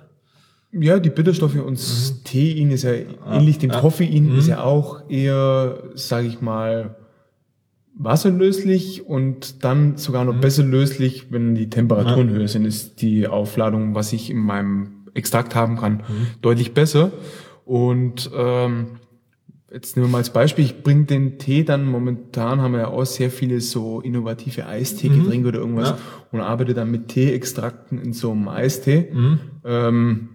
Ja, die Bitterstoffe und das Tein ist ja ähnlich dem Mhm. Mhm. Koffein, ist ja auch eher, sage ich mal, wasserlöslich und dann sogar Mhm. noch besser löslich, wenn die Temperaturen höher sind, ist die Aufladung, was ich in meinem Extrakt haben kann, Mhm. deutlich besser. Und ähm, jetzt nehmen wir mal als Beispiel, ich bringe den Tee dann, momentan haben wir ja auch sehr viele so innovative Eistee-Getränke oder irgendwas Mhm. Ja. und arbeite dann mit Teeextrakten in so einem Eistee. Mhm. Ähm,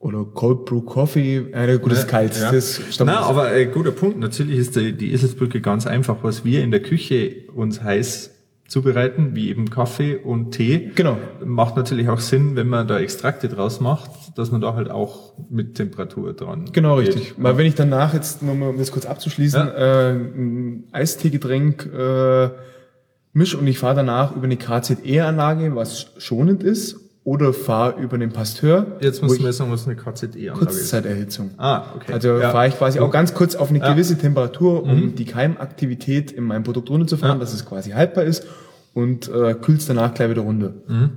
oder Cold Brew Coffee, äh, gut, das ist kalt. Ja. Das Na, aber äh, guter Punkt. Natürlich ist die, die Eselsbrücke ganz einfach. Was wir in der Küche uns heiß zubereiten, wie eben Kaffee und Tee, Genau. macht natürlich auch Sinn, wenn man da Extrakte draus macht, dass man da halt auch mit Temperatur dran Genau, geht. richtig. Weil wenn ich danach jetzt, nur mal, um das kurz abzuschließen, äh, ein Eisteegetränk äh, misch und ich fahre danach über eine KZE-Anlage, was schonend ist, oder fahre über einen Pasteur, Jetzt muss ich man sagen, was eine KZE-Anlage ist. Kurzzeiterhitzung. Ah, okay. Also Ja. fahre ich quasi auch ganz kurz auf eine Ja. Mhm. gewisse Temperatur, um die Keimaktivität in meinem Produkt runterzufahren, Ja. dass es quasi haltbar ist und äh, kühlt es danach gleich wieder runter. Mhm.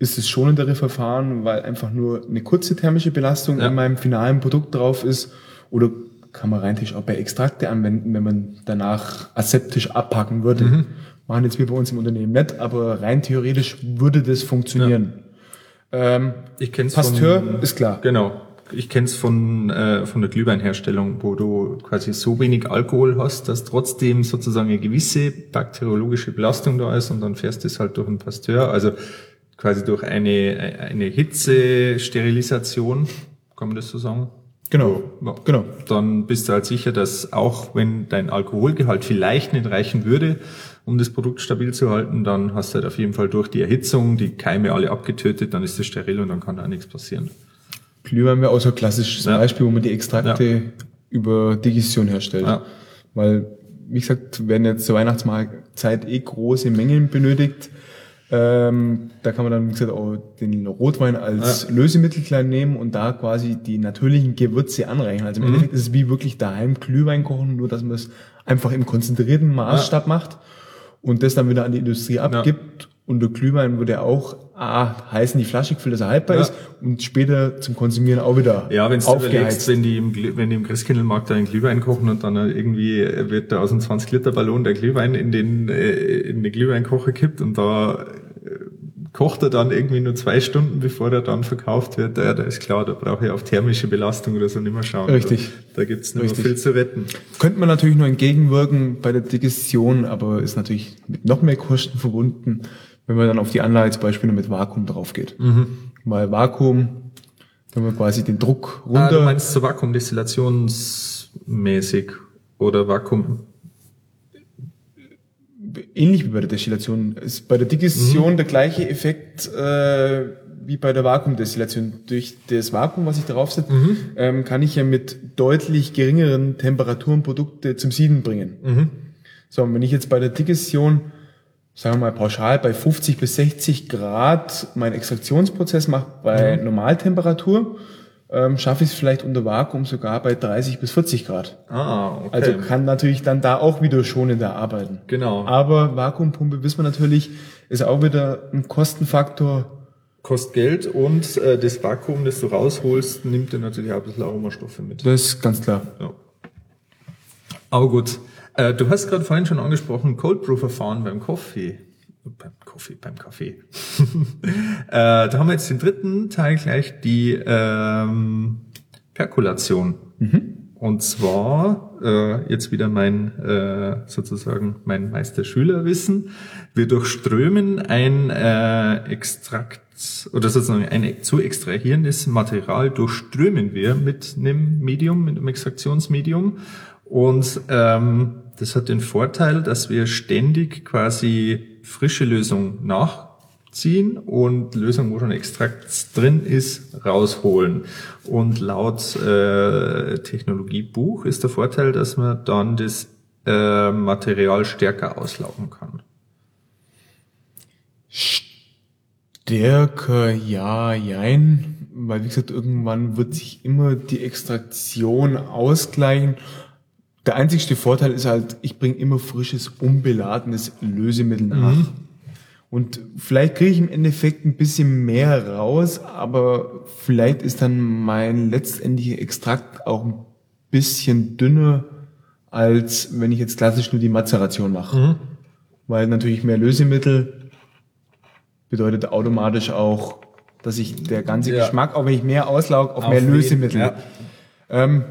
Ist es schonendere Verfahren, weil einfach nur eine kurze thermische Belastung Ja. in meinem finalen Produkt drauf ist oder kann man rein auch bei Extrakte anwenden, wenn man danach aseptisch abpacken würde. Mhm. Machen jetzt wir bei uns im Unternehmen nicht, aber rein theoretisch würde das funktionieren. Ähm, Ich kenn's Pasteur von, ist klar. Genau. Ich kenn's von, äh, von der Glühweinherstellung, wo du quasi so wenig Alkohol hast, dass trotzdem sozusagen eine gewisse bakteriologische Belastung da ist und dann fährst du es halt durch einen Pasteur, also quasi durch eine, eine Hitzesterilisation, kann man das so sagen? Genau, Ja. genau. Dann bist du halt sicher, dass auch wenn dein Alkoholgehalt vielleicht nicht reichen würde, um das Produkt stabil zu halten, dann hast du halt auf jeden Fall durch die Erhitzung die Keime alle abgetötet, dann ist es steril und dann kann da nichts passieren. Glühwein wäre auch so ein klassisches Ja. Beispiel, wo man die Extrakte über Digestion herstellt. Ja. Weil, wie gesagt, werden jetzt zur Weihnachtsmarktzeit eh große Mengen benötigt. Ähm, da kann man dann, wie gesagt, auch den Rotwein als Lösemittel klein nehmen und da quasi die natürlichen Gewürze anreichen. Also im Mhm. Endeffekt ist es wie wirklich daheim Glühwein kochen, nur dass man es einfach im konzentrierten Maßstab macht und das dann wieder an die Industrie abgibt. Und der Glühwein würde auch A, heißen die Flasche gefüllt, dass er haltbar Ja. ist und später zum Konsumieren auch wieder Ja, wenn du überlegst, wenn die im, wenn die im Christkindlmarkt da einen Glühwein kochen und dann irgendwie wird da aus einem 20-Liter-Ballon der Glühwein in den, äh, in den Glühweinkocher kippt und da kocht er dann irgendwie nur zwei Stunden, bevor er dann verkauft wird, ja, da ist klar, da brauche ich auf thermische Belastung oder so nicht mehr schauen. Richtig. Da, da gibt's nicht mehr viel zu retten. Könnte man natürlich nur entgegenwirken bei der Digestion, aber ist natürlich mit noch mehr Kosten verbunden, wenn man dann auf die Anlage zum Beispiel nur mit Vakuum drauf geht. Mhm. Weil Vakuum, wenn man quasi den Druck Ah, du runter, meinst so Vakuumdestillationsmäßig oder Vakuum? Ähnlich wie bei der Destillation, ist bei der Digestion Mhm. der gleiche Effekt äh, wie bei der Vakuumdestillation. Durch das Vakuum, was ich darauf setze, Mhm. ähm, kann ich ja mit deutlich geringeren Temperaturen Produkte zum Sieden bringen. Mhm. So, und wenn ich jetzt bei der Digestion, sagen wir mal pauschal, bei 50 bis 60 Grad meinen Extraktionsprozess mache bei Mhm. Normaltemperatur, ähm, schaffe ich es vielleicht unter Vakuum sogar bei 30 bis 40 Grad. Ah, okay. Also kann natürlich dann da auch wieder schonender arbeiten. Genau. Aber Vakuumpumpe, wissen wir natürlich, ist auch wieder ein Kostenfaktor kostet Geld und äh, das Vakuum, das du rausholst, nimmt dir natürlich auch ein bisschen Aromastoffe mit. Das ist ganz klar. Ja. Aber gut. Äh, du hast gerade vorhin schon angesprochen, Cold Brew Verfahren beim Kaffee. Beim Kaffee, beim Kaffee. äh, da haben wir jetzt den dritten Teil gleich, die ähm, Perkulation. Mhm. Und zwar äh, jetzt wieder mein äh, sozusagen mein Meister-Schüler-Wissen. Wir durchströmen ein äh, Extrakt oder sozusagen ein zu extrahierendes Material durchströmen wir mit einem Medium, mit einem Extraktionsmedium. Und ähm, das hat den Vorteil, dass wir ständig quasi frische Lösung nachziehen und Lösung, wo schon Extrakt drin ist, rausholen. Und laut äh, Technologiebuch ist der Vorteil, dass man dann das äh, Material stärker auslaufen kann. Stärker, ja, jein. Weil, wie gesagt, irgendwann wird sich immer die Extraktion ausgleichen. Der einzigste Vorteil ist halt, ich bringe immer frisches, unbeladenes Lösemittel nach. Mhm. Und vielleicht kriege ich im Endeffekt ein bisschen mehr raus, aber vielleicht ist dann mein letztendlicher Extrakt auch ein bisschen dünner, als wenn ich jetzt klassisch nur die Mazeration mache. Mhm. Weil natürlich mehr Lösemittel bedeutet automatisch auch, dass ich der ganze ja. Geschmack, auch wenn ich mehr auslaug, auf, auf mehr Lösemittel. Ja. Ähm,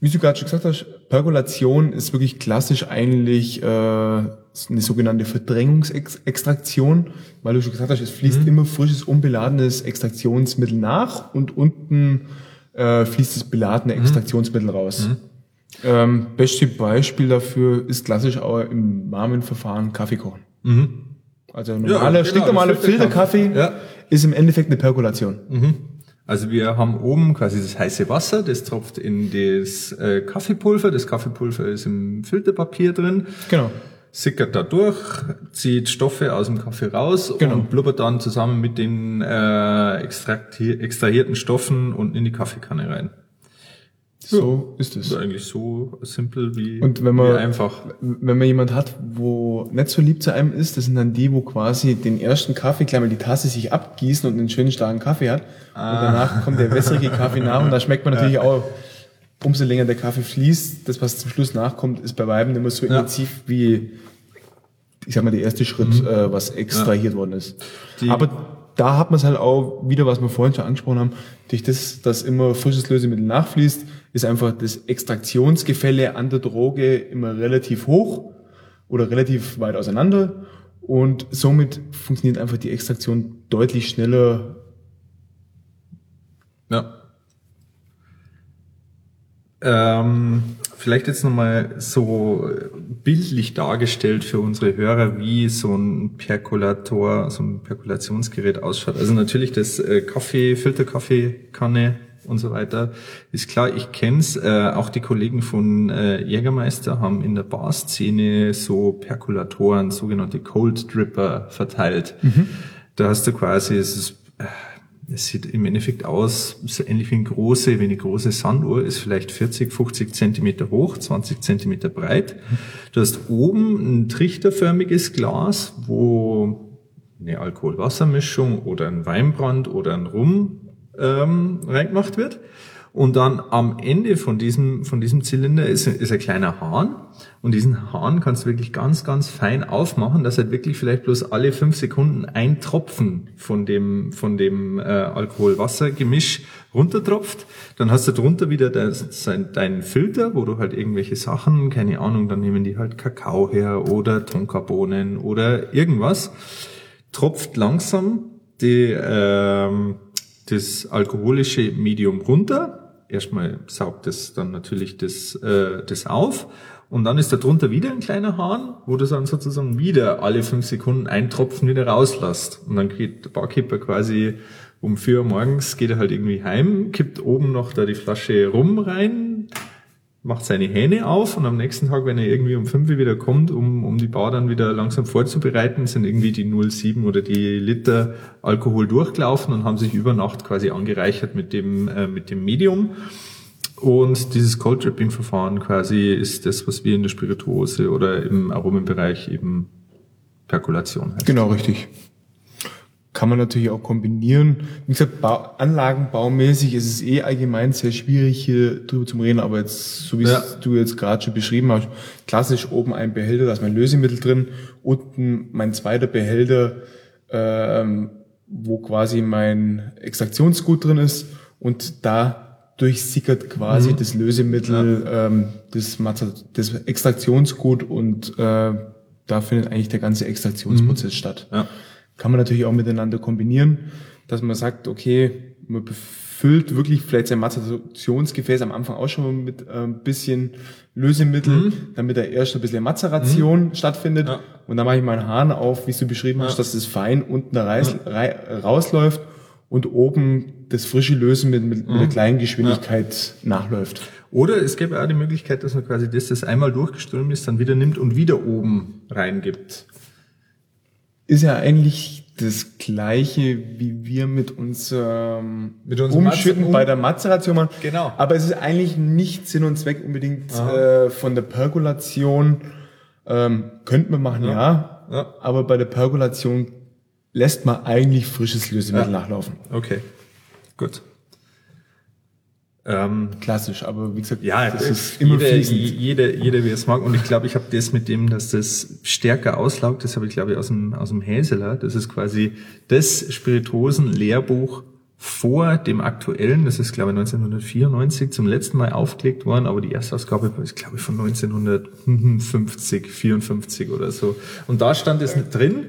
wie du gerade schon gesagt hast, Perkolation ist wirklich klassisch eigentlich äh, eine sogenannte Verdrängungsextraktion, weil du schon gesagt hast, es fließt mhm. immer frisches, unbeladenes Extraktionsmittel nach und unten äh, fließt das beladene mhm. Extraktionsmittel raus. Mhm. Ähm, beste Beispiel dafür ist klassisch auch im warmen Verfahren Kaffee kochen. Mhm. Also normaler, ja, genau, stinknormaler Filterkaffee ja. ist im Endeffekt eine Perkolation. Also wir haben oben quasi das heiße Wasser, das tropft in das äh, Kaffeepulver. Das Kaffeepulver ist im Filterpapier drin. Genau. Sickert da durch, zieht Stoffe aus dem Kaffee raus genau. und blubbert dann zusammen mit den äh, extrahierten Stoffen unten in die Kaffeekanne rein. So ja, ist es. Ist eigentlich so simpel wie, und wenn man, einfach. Wenn man jemand hat, wo nicht so lieb zu einem ist, das sind dann die, wo quasi den ersten Kaffee gleich mal die Tasse sich abgießen und einen schönen starken Kaffee hat. Ah. Und danach kommt der wässrige Kaffee nach und da schmeckt man natürlich ja. auch, umso länger der Kaffee fließt, das, was zum Schluss nachkommt, ist bei Weiben immer so ja. intensiv wie, ich sag mal, der erste Schritt, mhm. äh, was extrahiert worden ist. Die Aber da hat man es halt auch wieder, was wir vorhin schon angesprochen haben, durch das, dass immer frisches Lösemittel nachfließt, ist einfach das Extraktionsgefälle an der Droge immer relativ hoch oder relativ weit auseinander und somit funktioniert einfach die Extraktion deutlich schneller. Ja. Ähm, vielleicht jetzt nochmal so bildlich dargestellt für unsere Hörer, wie so ein Perkulator, so ein Perkulationsgerät ausschaut. Also natürlich das äh, Kaffee, Filterkaffeekanne und so weiter. Ist klar, ich kenn's. Äh, auch die Kollegen von äh, Jägermeister haben in der Barszene so Perkulatoren, sogenannte Cold Dripper verteilt. Mhm. Da hast du quasi, es ist, äh, es sieht im Endeffekt aus, so ähnlich wie eine große, wie eine große Sanduhr, ist vielleicht 40, 50 Zentimeter hoch, 20 Zentimeter breit. Du hast oben ein trichterförmiges Glas, wo eine Alkohol-Wasser-Mischung oder ein Weinbrand oder ein Rum ähm, reingemacht wird. Und dann am Ende von diesem, von diesem Zylinder ist, ist ein kleiner Hahn. Und diesen Hahn kannst du wirklich ganz, ganz fein aufmachen, dass halt wirklich vielleicht bloß alle fünf Sekunden ein Tropfen von dem, von dem äh, Alkohol-Wasser-Gemisch runtertropft. Dann hast du drunter wieder deinen Filter, wo du halt irgendwelche Sachen, keine Ahnung, dann nehmen die halt Kakao her oder Tonkabohnen oder irgendwas. Tropft langsam die, ähm, das alkoholische Medium runter. Erstmal saugt es dann natürlich das, äh, das auf. Und dann ist da drunter wieder ein kleiner Hahn, wo du dann sozusagen wieder alle fünf Sekunden ein Tropfen wieder rauslässt. Und dann geht der Barkeeper quasi um vier Uhr morgens, geht er halt irgendwie heim, kippt oben noch da die Flasche rum rein, macht seine Hähne auf und am nächsten Tag, wenn er irgendwie um fünf wieder kommt, um, um die Bar dann wieder langsam vorzubereiten, sind irgendwie die 0,7 oder die Liter Alkohol durchgelaufen und haben sich über Nacht quasi angereichert mit dem, äh, mit dem Medium. Und dieses Cold Dripping Verfahren quasi ist das, was wir in der Spirituose oder im Aromenbereich eben Perkulation heißt. Genau, richtig. Kann man natürlich auch kombinieren. Wie gesagt, Bau, anlagenbaumäßig ist es eh allgemein sehr schwierig, hier drüber zu reden, aber jetzt, so wie ja. du jetzt gerade schon beschrieben hast, klassisch oben ein Behälter, da ist mein Lösemittel drin, unten mein zweiter Behälter, ähm, wo quasi mein Extraktionsgut drin ist und da durchsickert quasi mhm. das Lösemittel, ja. ähm, das, das Extraktionsgut und äh, da findet eigentlich der ganze Extraktionsprozess mhm. statt. Ja. Kann man natürlich auch miteinander kombinieren, dass man sagt, okay, man befüllt wirklich vielleicht sein Mazerationsgefäß am Anfang auch schon mal mit äh, ein bisschen Lösemittel, mhm. damit da erst ein bisschen Mazeration mhm. stattfindet. Ja. Und dann mache ich meinen Hahn auf, wie du beschrieben hast, dass das fein unten da reis, ja. rausläuft und oben das frische Lösemittel mit, mit einer mhm. kleinen Geschwindigkeit nachläuft. Oder es gäbe auch die Möglichkeit, dass man quasi das, das einmal durchgeströmt ist, dann wieder nimmt und wieder oben reingibt ist ja eigentlich das gleiche, wie wir mit unserem mit unserem Umschütten um bei der Mazeration machen. Genau. Aber es ist eigentlich nicht Sinn und Zweck unbedingt äh, von der Perkulation. Ähm, könnte man machen, ja. ja. ja. Aber bei der Perkulation lässt man eigentlich frisches Lösemittel ja. nachlaufen. Okay, gut. Ähm, Klassisch, aber wie gesagt, ja, das ist immer jeder, jeder, jeder, wie es mag. Und ich glaube, ich habe das mit dem, dass das stärker auslaugt, das habe ich glaube ich aus dem aus dem Häseler. Das ist quasi das Spirituosen-Lehrbuch vor dem aktuellen. Das ist glaube ich 1994 zum letzten Mal aufgelegt worden, aber die erste Ausgabe ist glaube ich von 1950, 54 oder so. Und da stand es nicht drin.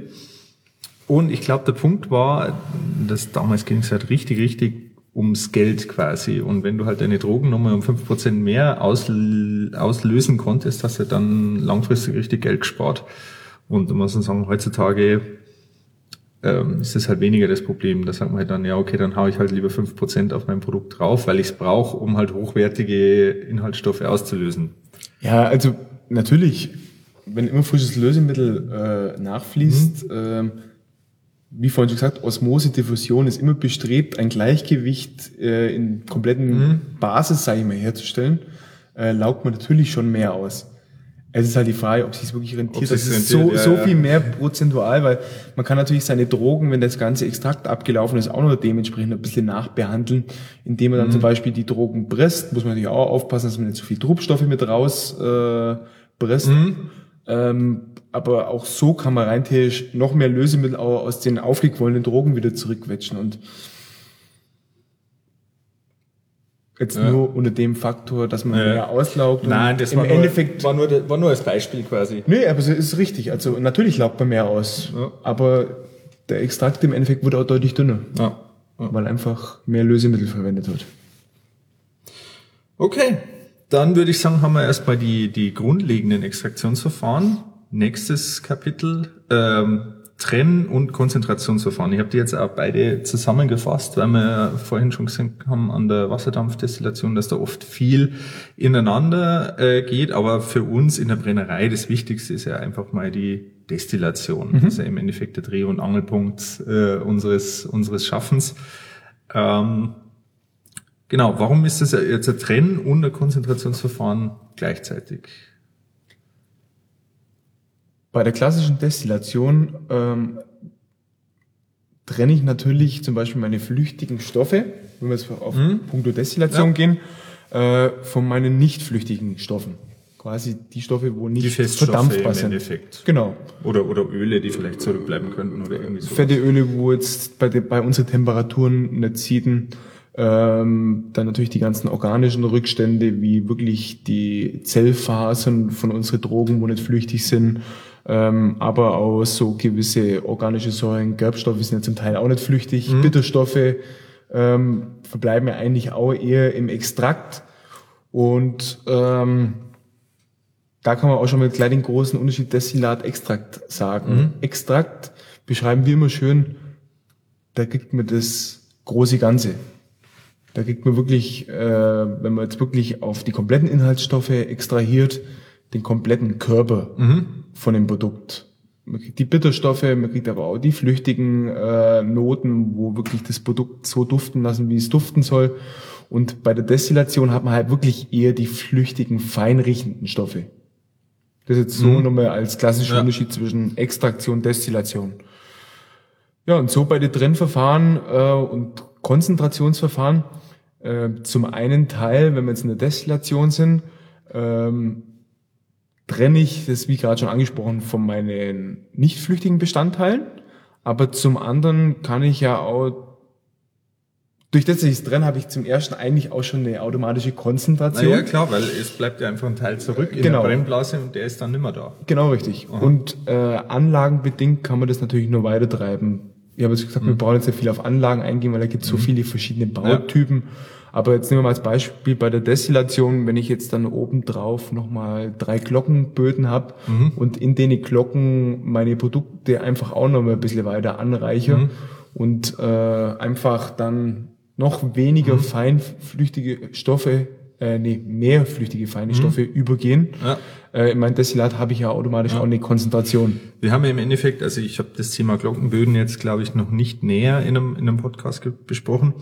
Und ich glaube, der Punkt war, dass damals ging es halt richtig, richtig ums Geld quasi. Und wenn du halt deine Drogennummer um fünf Prozent mehr auslösen konntest, hast du dann langfristig richtig Geld gespart. Und da muss man sagen, heutzutage ähm, ist das halt weniger das Problem. Da sagt man halt dann, ja, okay, dann haue ich halt lieber fünf Prozent auf mein Produkt drauf, weil ich es brauche, um halt hochwertige Inhaltsstoffe auszulösen. Ja, also natürlich, wenn immer frisches Lösemittel äh, nachfließt, mhm. ähm, wie vorhin schon gesagt, Osmose, Diffusion ist immer bestrebt, ein Gleichgewicht äh, in kompletten mhm. Basis, sage ich mal, herzustellen, äh, laugt man natürlich schon mehr aus. Es ist halt die Frage, ob es sich wirklich rentiert. Das ist so, ja, so viel mehr prozentual, weil man kann natürlich seine Drogen, wenn das ganze Extrakt abgelaufen ist, auch noch dementsprechend ein bisschen nachbehandeln, indem man dann mhm. zum Beispiel die Drogen presst. Muss man natürlich auch aufpassen, dass man nicht so viel Druckstoffe mit raus äh, presst. Mhm. Ähm, aber auch so kann man rein theoretisch noch mehr Lösemittel aus den aufgequollenen Drogen wieder zurückquetschen und jetzt ja. nur unter dem Faktor, dass man ja. mehr auslaugt. Nein, das im war, Endeffekt nur, war, nur, war nur als Beispiel quasi. Nee, aber es ist richtig. Also natürlich laugt man mehr aus, ja. aber der Extrakt im Endeffekt wurde auch deutlich dünner, ja. weil einfach mehr Lösemittel verwendet wird. Okay, dann würde ich sagen, haben wir erstmal die, die grundlegenden Extraktionsverfahren nächstes Kapitel, ähm, Trenn- und Konzentrationsverfahren. Ich habe die jetzt auch beide zusammengefasst, weil wir vorhin schon gesehen haben an der Wasserdampfdestillation, dass da oft viel ineinander äh, geht, aber für uns in der Brennerei das Wichtigste ist ja einfach mal die Destillation. Mhm. Das ist ja im Endeffekt der Dreh- und Angelpunkt äh, unseres, unseres Schaffens. Ähm, genau, warum ist das jetzt ein Trenn- und ein Konzentrationsverfahren gleichzeitig? Bei der klassischen Destillation ähm, trenne ich natürlich zum Beispiel meine flüchtigen Stoffe, wenn wir jetzt auf mhm. Punkto Destillation ja. gehen, äh, von meinen nicht flüchtigen Stoffen. Quasi die Stoffe, wo nicht die verdampfbar sind. Endeffekt. Genau. Oder, oder Öle, die vielleicht zurückbleiben könnten oder irgendwie so. Fette Öle, wo jetzt bei, de, bei unseren Temperaturen nicht sieden. Ähm, dann natürlich die ganzen organischen Rückstände, wie wirklich die Zellphasen von unseren Drogen, wo nicht flüchtig sind ähm, aber auch so gewisse organische Säuren, Gerbstoffe sind ja zum Teil auch nicht flüchtig, mhm. Bitterstoffe ähm, verbleiben ja eigentlich auch eher im Extrakt und ähm, da kann man auch schon mal gleich den großen Unterschied Destillat-Extrakt sagen. Mhm. Extrakt beschreiben wir immer schön, da kriegt man das große Ganze. Da kriegt man wirklich, äh, wenn man jetzt wirklich auf die kompletten Inhaltsstoffe extrahiert, den kompletten Körper. Mhm von dem Produkt. Man kriegt die Bitterstoffe, man kriegt aber auch die flüchtigen äh, Noten, wo wirklich das Produkt so duften lassen, wie es duften soll. Und bei der Destillation hat man halt wirklich eher die flüchtigen, feinriechenden Stoffe. Das ist jetzt so mhm. nochmal als klassischer ja. Unterschied zwischen Extraktion und Destillation. Ja, und so bei den Trennverfahren äh, und Konzentrationsverfahren, äh, zum einen Teil, wenn wir jetzt in der Destillation sind, ähm, trenne ich das, wie gerade schon angesprochen, von meinen nicht flüchtigen Bestandteilen. Aber zum anderen kann ich ja auch durch das, dass ich es trenne, habe ich zum ersten eigentlich auch schon eine automatische Konzentration. Ja, klar, weil es bleibt ja einfach ein Teil zurück in Genau. der Brennblase und der ist dann nimmer da. Genau richtig. Und äh, anlagenbedingt kann man das natürlich nur weiter treiben. Ich habe jetzt gesagt, wir brauchen jetzt nicht viel auf Anlagen eingehen, weil da gibt es so viele verschiedene Bautypen. Aber jetzt nehmen wir mal als Beispiel bei der Destillation, wenn ich jetzt dann oben drauf nochmal drei Glockenböden habe und in denen Glocken meine Produkte einfach auch nochmal ein bisschen weiter anreiche und äh, einfach dann noch weniger feinflüchtige Stoffe, äh, nee, mehr flüchtige feine Stoffe übergehen. Ja. Äh, in meinem Destillat habe ich ja automatisch auch eine Konzentration. Wir haben ja im Endeffekt, also ich habe das Thema Glockenböden jetzt, glaube ich, noch nicht näher in einem, in einem Podcast besprochen,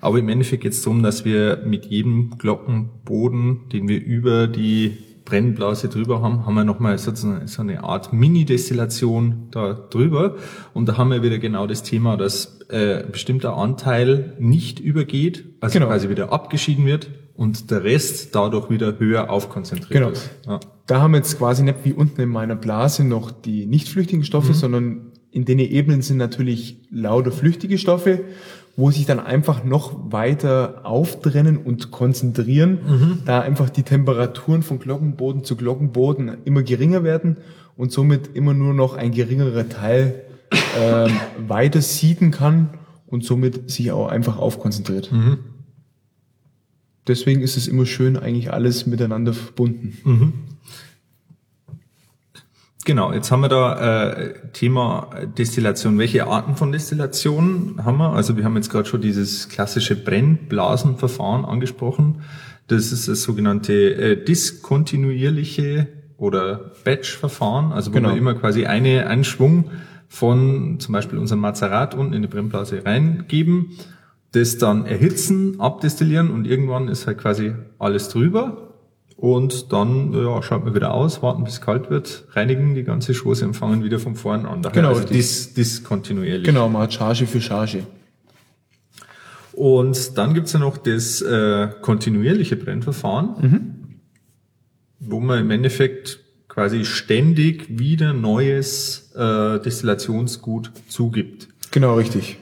aber im Endeffekt geht es darum, dass wir mit jedem Glockenboden, den wir über die Brennblase drüber haben, haben wir nochmal sozusagen so eine Art Mini-Destillation da drüber. Und da haben wir wieder genau das Thema, dass äh, ein bestimmter Anteil nicht übergeht, also Genau. quasi wieder abgeschieden wird und der Rest dadurch wieder höher aufkonzentriert Genau. ist. Ja. Da haben wir jetzt quasi nicht wie unten in meiner Blase noch die nicht flüchtigen Stoffe, sondern in den Ebenen sind natürlich lauter flüchtige Stoffe, wo sich dann einfach noch weiter auftrennen und konzentrieren, da einfach die Temperaturen von Glockenboden zu Glockenboden immer geringer werden und somit immer nur noch ein geringerer Teil ähm, weiter sieden kann und somit sich auch einfach aufkonzentriert. Deswegen ist es immer schön, eigentlich alles miteinander verbunden. Genau, jetzt haben wir da äh, Thema Destillation. Welche Arten von Destillation haben wir? Also wir haben jetzt gerade schon dieses klassische Brennblasenverfahren angesprochen. Das ist das sogenannte äh, diskontinuierliche oder Batch-Verfahren, also wo Genau. wir immer quasi eine, einen Schwung von zum Beispiel unserem Mazerat unten in die Brennblase reingeben, das dann erhitzen, abdestillieren und irgendwann ist halt quasi alles drüber. Und dann ja, schaut man wieder aus, warten bis es kalt wird, reinigen die ganze Schoße und fangen wieder von vorne an. Daher Genau, also dis, diskontinuierlich. Genau, man hat Charge für Charge. Und dann gibt's ja noch das äh, kontinuierliche Brennverfahren, wo man im Endeffekt quasi ständig wieder neues äh, Destillationsgut zugibt. Genau, richtig.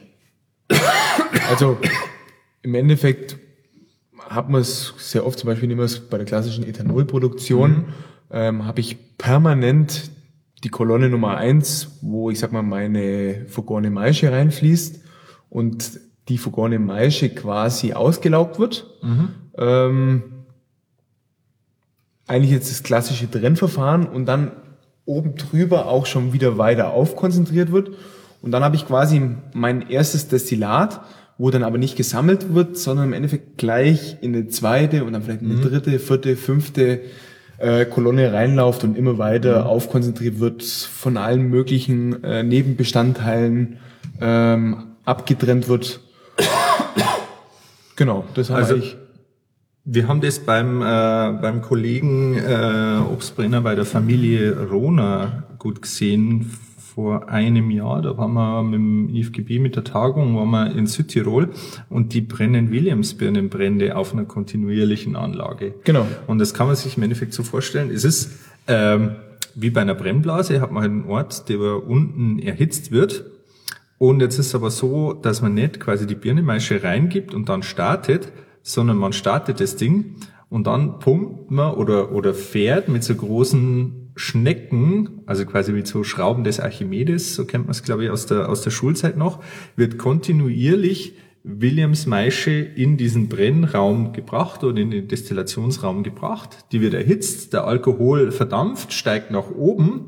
Also im Endeffekt hat man es sehr oft, zum Beispiel nehmen wir es bei der klassischen Ethanolproduktion, ähm, habe ich permanent die Kolonne Nummer eins, wo ich sag mal meine vergorene Maische reinfließt und die vergorene Maische quasi ausgelaugt wird. Ähm, eigentlich jetzt das klassische Trennverfahren und dann oben drüber auch schon wieder weiter aufkonzentriert wird. Und dann habe ich quasi mein erstes Destillat, wo dann aber nicht gesammelt wird, sondern im Endeffekt gleich in eine zweite und dann vielleicht in eine dritte, vierte, fünfte äh, Kolonne reinlauft und immer weiter aufkonzentriert wird, von allen möglichen äh, Nebenbestandteilen ähm, abgetrennt wird. genau, das haben Also- wir eigentlich. Wir haben das beim, äh, beim Kollegen äh, Obstbrenner bei der Familie Rohner gut gesehen vor einem Jahr. Da waren wir mit dem IFGB mit der Tagung, waren wir in Südtirol und die brennen Williamsbirnenbrände auf einer kontinuierlichen Anlage. Genau. Und das kann man sich im Endeffekt so vorstellen. Es ist ähm, wie bei einer Brennblase, hat man halt einen Ort, der unten erhitzt wird. Und jetzt ist es aber so, dass man nicht quasi die Birnemeische reingibt und dann startet, sondern man startet das Ding und dann pumpt man oder, oder fährt mit so großen Schnecken, also quasi wie so Schrauben des Archimedes, so kennt man es glaube ich aus der, aus der Schulzeit noch, wird kontinuierlich Williams Maische in diesen Brennraum gebracht oder in den Destillationsraum gebracht. Die wird erhitzt, der Alkohol verdampft, steigt nach oben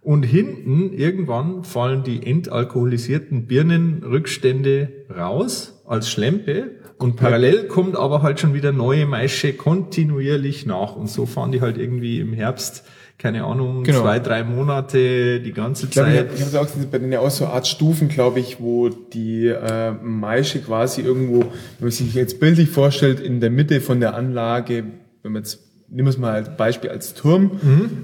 und hinten irgendwann fallen die entalkoholisierten Birnenrückstände raus als Schlempe und parallel kommt aber halt schon wieder neue Maische kontinuierlich nach und so fahren die halt irgendwie im Herbst, keine Ahnung, Genau. zwei, drei Monate die ganze Ich glaube, ich Zeit. habe hab auch gesehen, bei denen ja auch so eine Art Stufen, glaube ich, wo die äh, Maische quasi irgendwo, wenn man sich jetzt bildlich vorstellt, in der Mitte von der Anlage, wenn man jetzt, nehmen wir es mal als Beispiel als Turm,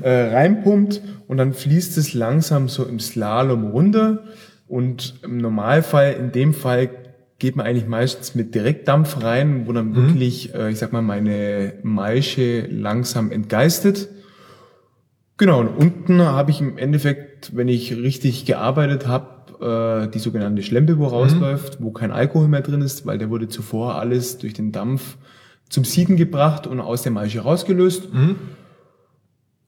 äh, reinpumpt und dann fließt es langsam so im Slalom runter, Und im Normalfall, in dem Fall, geht man eigentlich meistens mit Direktdampf rein, wo dann wirklich, äh, ich sag mal, meine Maische langsam entgeistet. Genau, und unten habe ich im Endeffekt, wenn ich richtig gearbeitet habe, äh, die sogenannte Schlempe, wo rausläuft, wo kein Alkohol mehr drin ist, weil der wurde zuvor alles durch den Dampf zum Sieden gebracht und aus der Maische rausgelöst.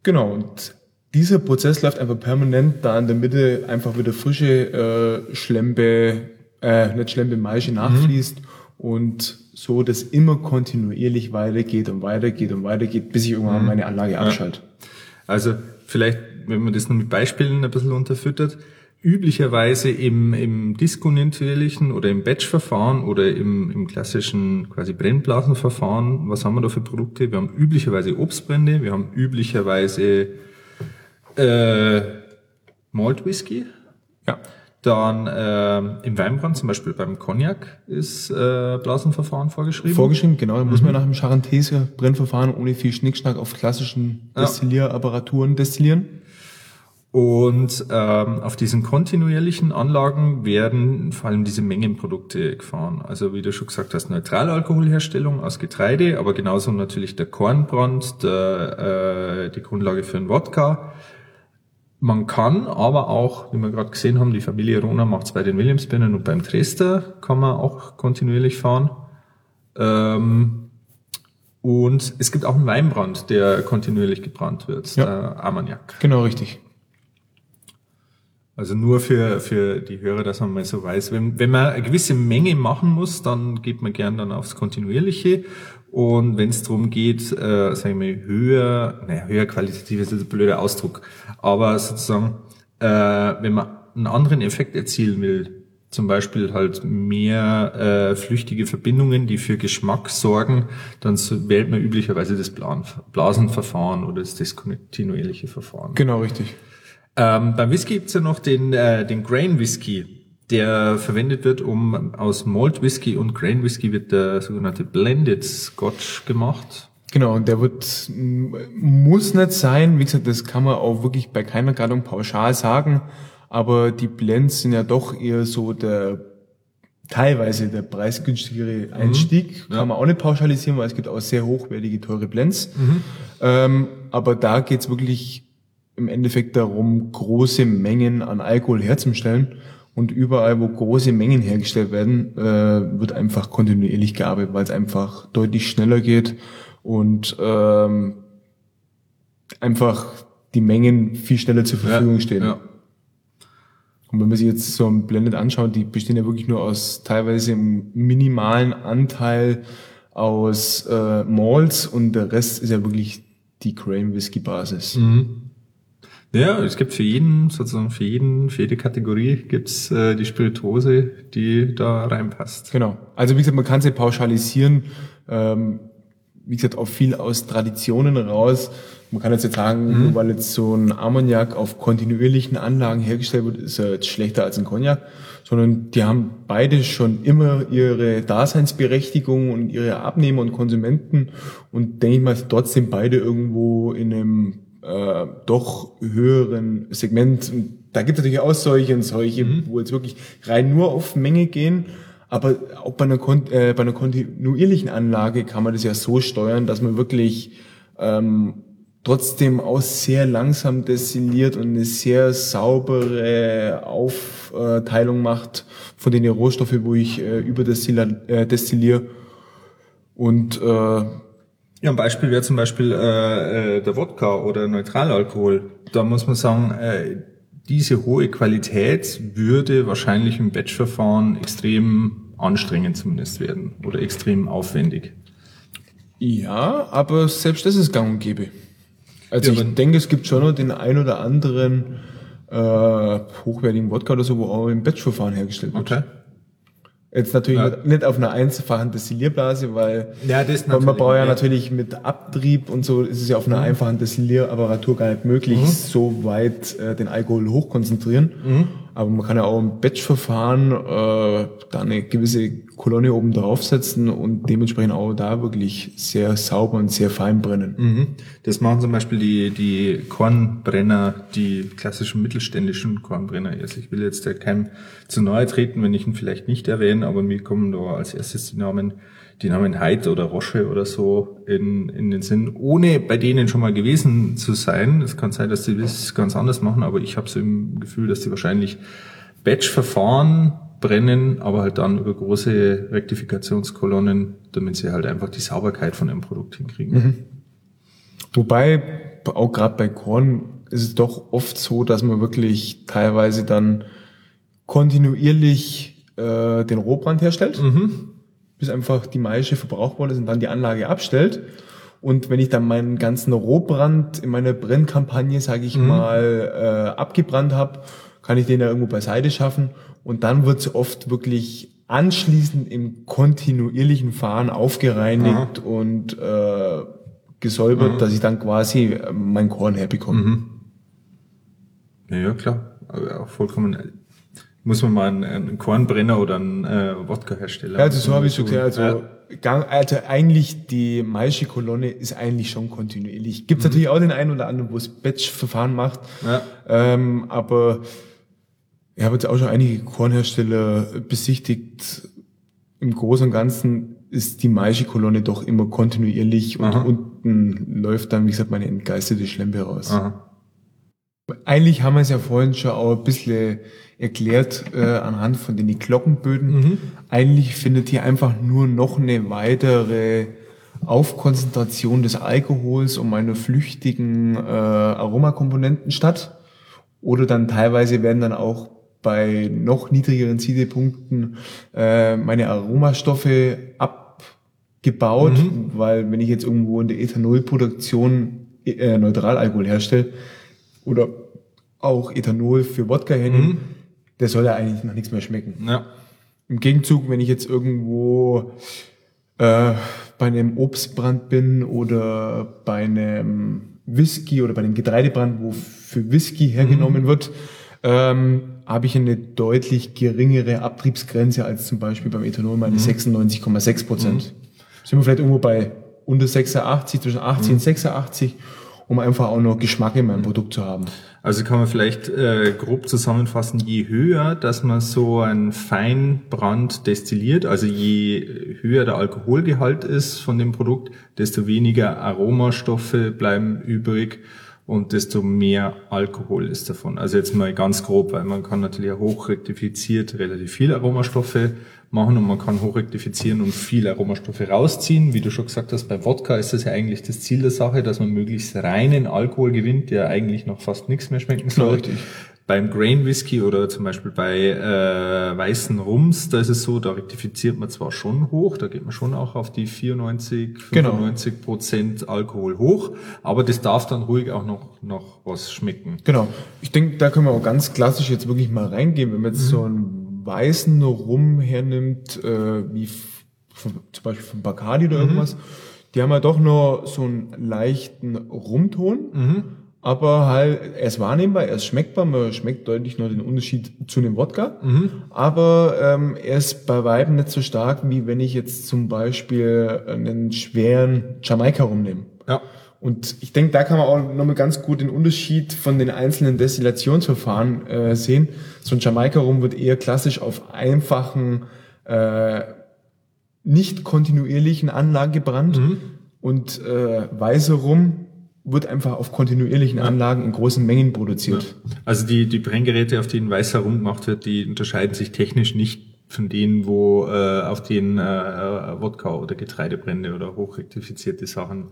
Genau, und dieser Prozess läuft einfach permanent da in der Mitte einfach wieder frische äh, Schlempe, äh, nicht Schlempe, Maische nachfließt und so, dass immer kontinuierlich weitergeht und weitergeht und weitergeht, bis ich irgendwann meine Anlage abschalte. Also vielleicht, wenn man das noch mit Beispielen ein bisschen unterfüttert, üblicherweise im, im diskontinuierlichen oder im Batch-Verfahren oder im, im klassischen quasi Brennblasenverfahren, was haben wir da für Produkte? Wir haben üblicherweise Obstbrände, wir haben üblicherweise äh, Malt Whisky. Ja. Dann äh, im Weinbrand, zum Beispiel beim Cognac, ist äh, Blasenverfahren vorgeschrieben. Vorgeschrieben, genau. Da muss man nach dem Charentese Brennverfahren ohne viel Schnickschnack auf klassischen Ja. Destillierapparaturen destillieren. Und ähm, auf diesen kontinuierlichen Anlagen werden vor allem diese Mengenprodukte gefahren. Also wie du schon gesagt hast, Neutralalkoholherstellung aus Getreide, aber genauso natürlich der Kornbrand, der, äh, die Grundlage für einen Wodka. Man kann aber auch, wie wir gerade gesehen haben, die Familie Rona macht es bei den Williamsbirnen und beim Dresder kann man auch kontinuierlich fahren. Ähm, und es gibt auch einen Weinbrand, der kontinuierlich gebrannt wird, Ja. der Armagnac. Genau, richtig. Also nur für, für die Hörer, dass man mal so weiß, wenn, wenn man eine gewisse Menge machen muss, dann geht man gern dann aufs Kontinuierliche. Und wenn es darum geht, äh, sagen wir höher, naja, höher qualitativ ist jetzt ein blöder Ausdruck, aber sozusagen, äh, wenn man einen anderen Effekt erzielen will, zum Beispiel halt mehr äh, flüchtige Verbindungen, die für Geschmack sorgen, dann wählt man üblicherweise das Blasenverfahren oder das diskontinuierliche Verfahren. Genau, richtig. Ähm, beim Whisky gibt's ja noch den, äh, den Grain Whisky, der verwendet wird, um aus Malt Whisky und Grain Whisky wird der sogenannte Blended Scotch gemacht. Genau, und der wird, m- muss nicht sein. Wie gesagt, das kann man auch wirklich bei keiner Gattung pauschal sagen. Aber die Blends sind ja doch eher so der, teilweise der preisgünstigere Einstieg. Kann man auch nicht pauschalisieren, weil es gibt auch sehr hochwertige, teure Blends. Ähm, aber da geht's wirklich im Endeffekt darum, große Mengen an Alkohol herzustellen. Und überall, wo große Mengen hergestellt werden, äh, wird einfach kontinuierlich gearbeitet, weil es einfach deutlich schneller geht und ähm, einfach die Mengen viel schneller zur Verfügung stehen. Ja. Und wenn man sich jetzt so ein Blended anschaut, die bestehen ja wirklich nur aus teilweise einem minimalen Anteil aus äh, Malts und der Rest ist ja wirklich die Grain Whisky Basis. Ja, es gibt für jeden, sozusagen für jeden, für jede Kategorie gibt's äh, die Spirituose, die da reinpasst. Genau. Also wie gesagt, man kann sie pauschalisieren. Ähm, wie gesagt, auch viel aus Traditionen raus. Man kann jetzt nicht sagen, nur weil jetzt so ein Ammoniak auf kontinuierlichen Anlagen hergestellt wird, ist er jetzt schlechter als ein Cognac, sondern die haben beide schon immer ihre Daseinsberechtigung und ihre Abnehmer und Konsumenten und denke ich mal, trotzdem beide irgendwo in einem äh, doch höheren Segment. Und da gibt es natürlich auch solche und solche, wo jetzt wirklich rein nur auf Menge gehen. Aber auch bei einer, äh, bei einer kontinuierlichen Anlage kann man das ja so steuern, dass man wirklich ähm, trotzdem auch sehr langsam destilliert und eine sehr saubere Aufteilung macht von den Rohstoffen, wo ich äh, über äh, destilliere. Und äh, Ja, ein Beispiel wäre zum Beispiel äh, äh, der Wodka oder Neutralalkohol. Da muss man sagen, äh, diese hohe Qualität würde wahrscheinlich im Batchverfahren extrem anstrengend zumindest werden oder extrem aufwendig. Ja, aber selbst das ist gang und gäbe. Also Ja, ich denke, es gibt schon noch den ein oder anderen äh, hochwertigen Wodka oder so, wo auch im Batchverfahren hergestellt wird. Okay. Jetzt natürlich Ja. nicht, auf einer einfachen Destillierblase, weil Ja, man braucht ja natürlich mit Abtrieb und so ist es ja auf einer einfachen Destillieraparatur gar nicht möglich, so weit äh, den Alkohol hochkonzentrieren. Aber man kann ja auch im Batch-Verfahren äh, da eine gewisse Kolonne oben draufsetzen und dementsprechend auch da wirklich sehr sauber und sehr fein brennen. Mhm. Das machen zum Beispiel die, die Kornbrenner, die klassischen mittelständischen Kornbrenner. Also ich will jetzt keinem zu nahe treten, wenn ich ihn vielleicht nicht erwähne, aber mir kommen da als erstes die Namen die Namen Heid oder Roche oder so in, in den Sinn, ohne bei denen schon mal gewesen zu sein. Es kann sein, dass die das ganz anders machen, aber ich habe so im Gefühl, dass die wahrscheinlich Batch-Verfahren brennen, aber halt dann über große Rektifikationskolonnen, damit sie halt einfach die Sauberkeit von dem Produkt hinkriegen. Mhm. Wobei, auch gerade bei Korn ist es doch oft so, dass man wirklich teilweise dann kontinuierlich äh, den Rohbrand herstellt. Mhm bis einfach die Maische verbrauchbar ist und dann die Anlage abstellt. Und wenn ich dann meinen ganzen Rohbrand in meiner Brennkampagne, sage ich mhm. mal, äh, abgebrannt habe, kann ich den ja irgendwo beiseite schaffen. Und dann wird es oft wirklich anschließend im kontinuierlichen Fahren aufgereinigt Aha. und äh, gesäubert, mhm. dass ich dann quasi mein Korn herbekomme. Mhm. Ja, ja, klar. Aber auch vollkommen muss man mal einen, einen Kornbrenner oder einen äh, Wodka-Hersteller. Ja, also so habe ich schon gesagt. Also, ja. also eigentlich die Maische-Kolonne ist eigentlich schon kontinuierlich. Gibt es mhm. natürlich auch den einen oder anderen, wo es Batch-Verfahren macht. Ja. Ähm, aber ich habe jetzt auch schon einige Kornhersteller besichtigt. Im Großen und Ganzen ist die Maische-Kolonne doch immer kontinuierlich und Aha. unten läuft dann, wie gesagt, meine entgeistete Schlempe raus. Aha. Eigentlich haben wir es ja vorhin schon auch ein bisschen erklärt äh, anhand von den Glockenböden. Mhm. Eigentlich findet hier einfach nur noch eine weitere Aufkonzentration des Alkohols und meine flüchtigen äh, Aromakomponenten statt. Oder dann teilweise werden dann auch bei noch niedrigeren Siedepunkten äh, meine Aromastoffe abgebaut, mhm. weil wenn ich jetzt irgendwo in der Ethanolproduktion äh, Neutralalkohol herstelle oder auch Ethanol für Wodka hernehme, mhm der soll ja eigentlich noch nichts mehr schmecken. Ja. Im Gegenzug, wenn ich jetzt irgendwo äh, bei einem Obstbrand bin oder bei einem Whisky oder bei einem Getreidebrand, wo für Whisky hergenommen mhm. wird, ähm, habe ich eine deutlich geringere Abtriebsgrenze als zum Beispiel beim Ethanol meine mhm. 96,6 Prozent. Mhm. Sind wir vielleicht irgendwo bei unter 86, zwischen 80 mhm. und 86 um einfach auch noch Geschmack in meinem Produkt zu haben. Also kann man vielleicht äh, grob zusammenfassen, je höher, dass man so ein Feinbrand destilliert, also je höher der Alkoholgehalt ist von dem Produkt, desto weniger Aromastoffe bleiben übrig und desto mehr Alkohol ist davon. Also jetzt mal ganz grob, weil man kann natürlich auch hochrektifiziert relativ viel Aromastoffe machen und man kann hochrektifizieren und viel Aromastoffe rausziehen. Wie du schon gesagt hast, bei Wodka ist das ja eigentlich das Ziel der Sache, dass man möglichst reinen Alkohol gewinnt, der eigentlich noch fast nichts mehr schmecken soll. Richtig. Beim Grain Whisky oder zum Beispiel bei äh, weißen Rums, da ist es so, da rektifiziert man zwar schon hoch, da geht man schon auch auf die 94, 95 genau. Prozent Alkohol hoch, aber das darf dann ruhig auch noch, noch was schmecken. Genau. Ich denke, da können wir auch ganz klassisch jetzt wirklich mal reingehen, wenn wir jetzt mhm. so ein weißen Rum hernimmt, äh, wie von, zum Beispiel von Bacardi oder mhm. irgendwas, die haben ja doch nur so einen leichten Rumton, mhm. aber halt, er ist wahrnehmbar, er ist schmeckbar, man schmeckt deutlich nur den Unterschied zu dem Wodka, mhm. aber ähm, er ist bei Weiben nicht so stark, wie wenn ich jetzt zum Beispiel einen schweren Jamaika rumnehme. Ja. Und ich denke, da kann man auch nochmal ganz gut den Unterschied von den einzelnen Destillationsverfahren äh, sehen. So ein Jamaika-Rum wird eher klassisch auf einfachen, äh, nicht kontinuierlichen Anlagen gebrannt mhm. und äh, weißer Rum wird einfach auf kontinuierlichen Anlagen in großen Mengen produziert. Ja. Also die, die Brenngeräte, auf denen weißer Rum gemacht wird, die unterscheiden sich technisch nicht von denen, wo äh, auf den äh, Wodka oder Getreidebrände oder hochrektifizierte Sachen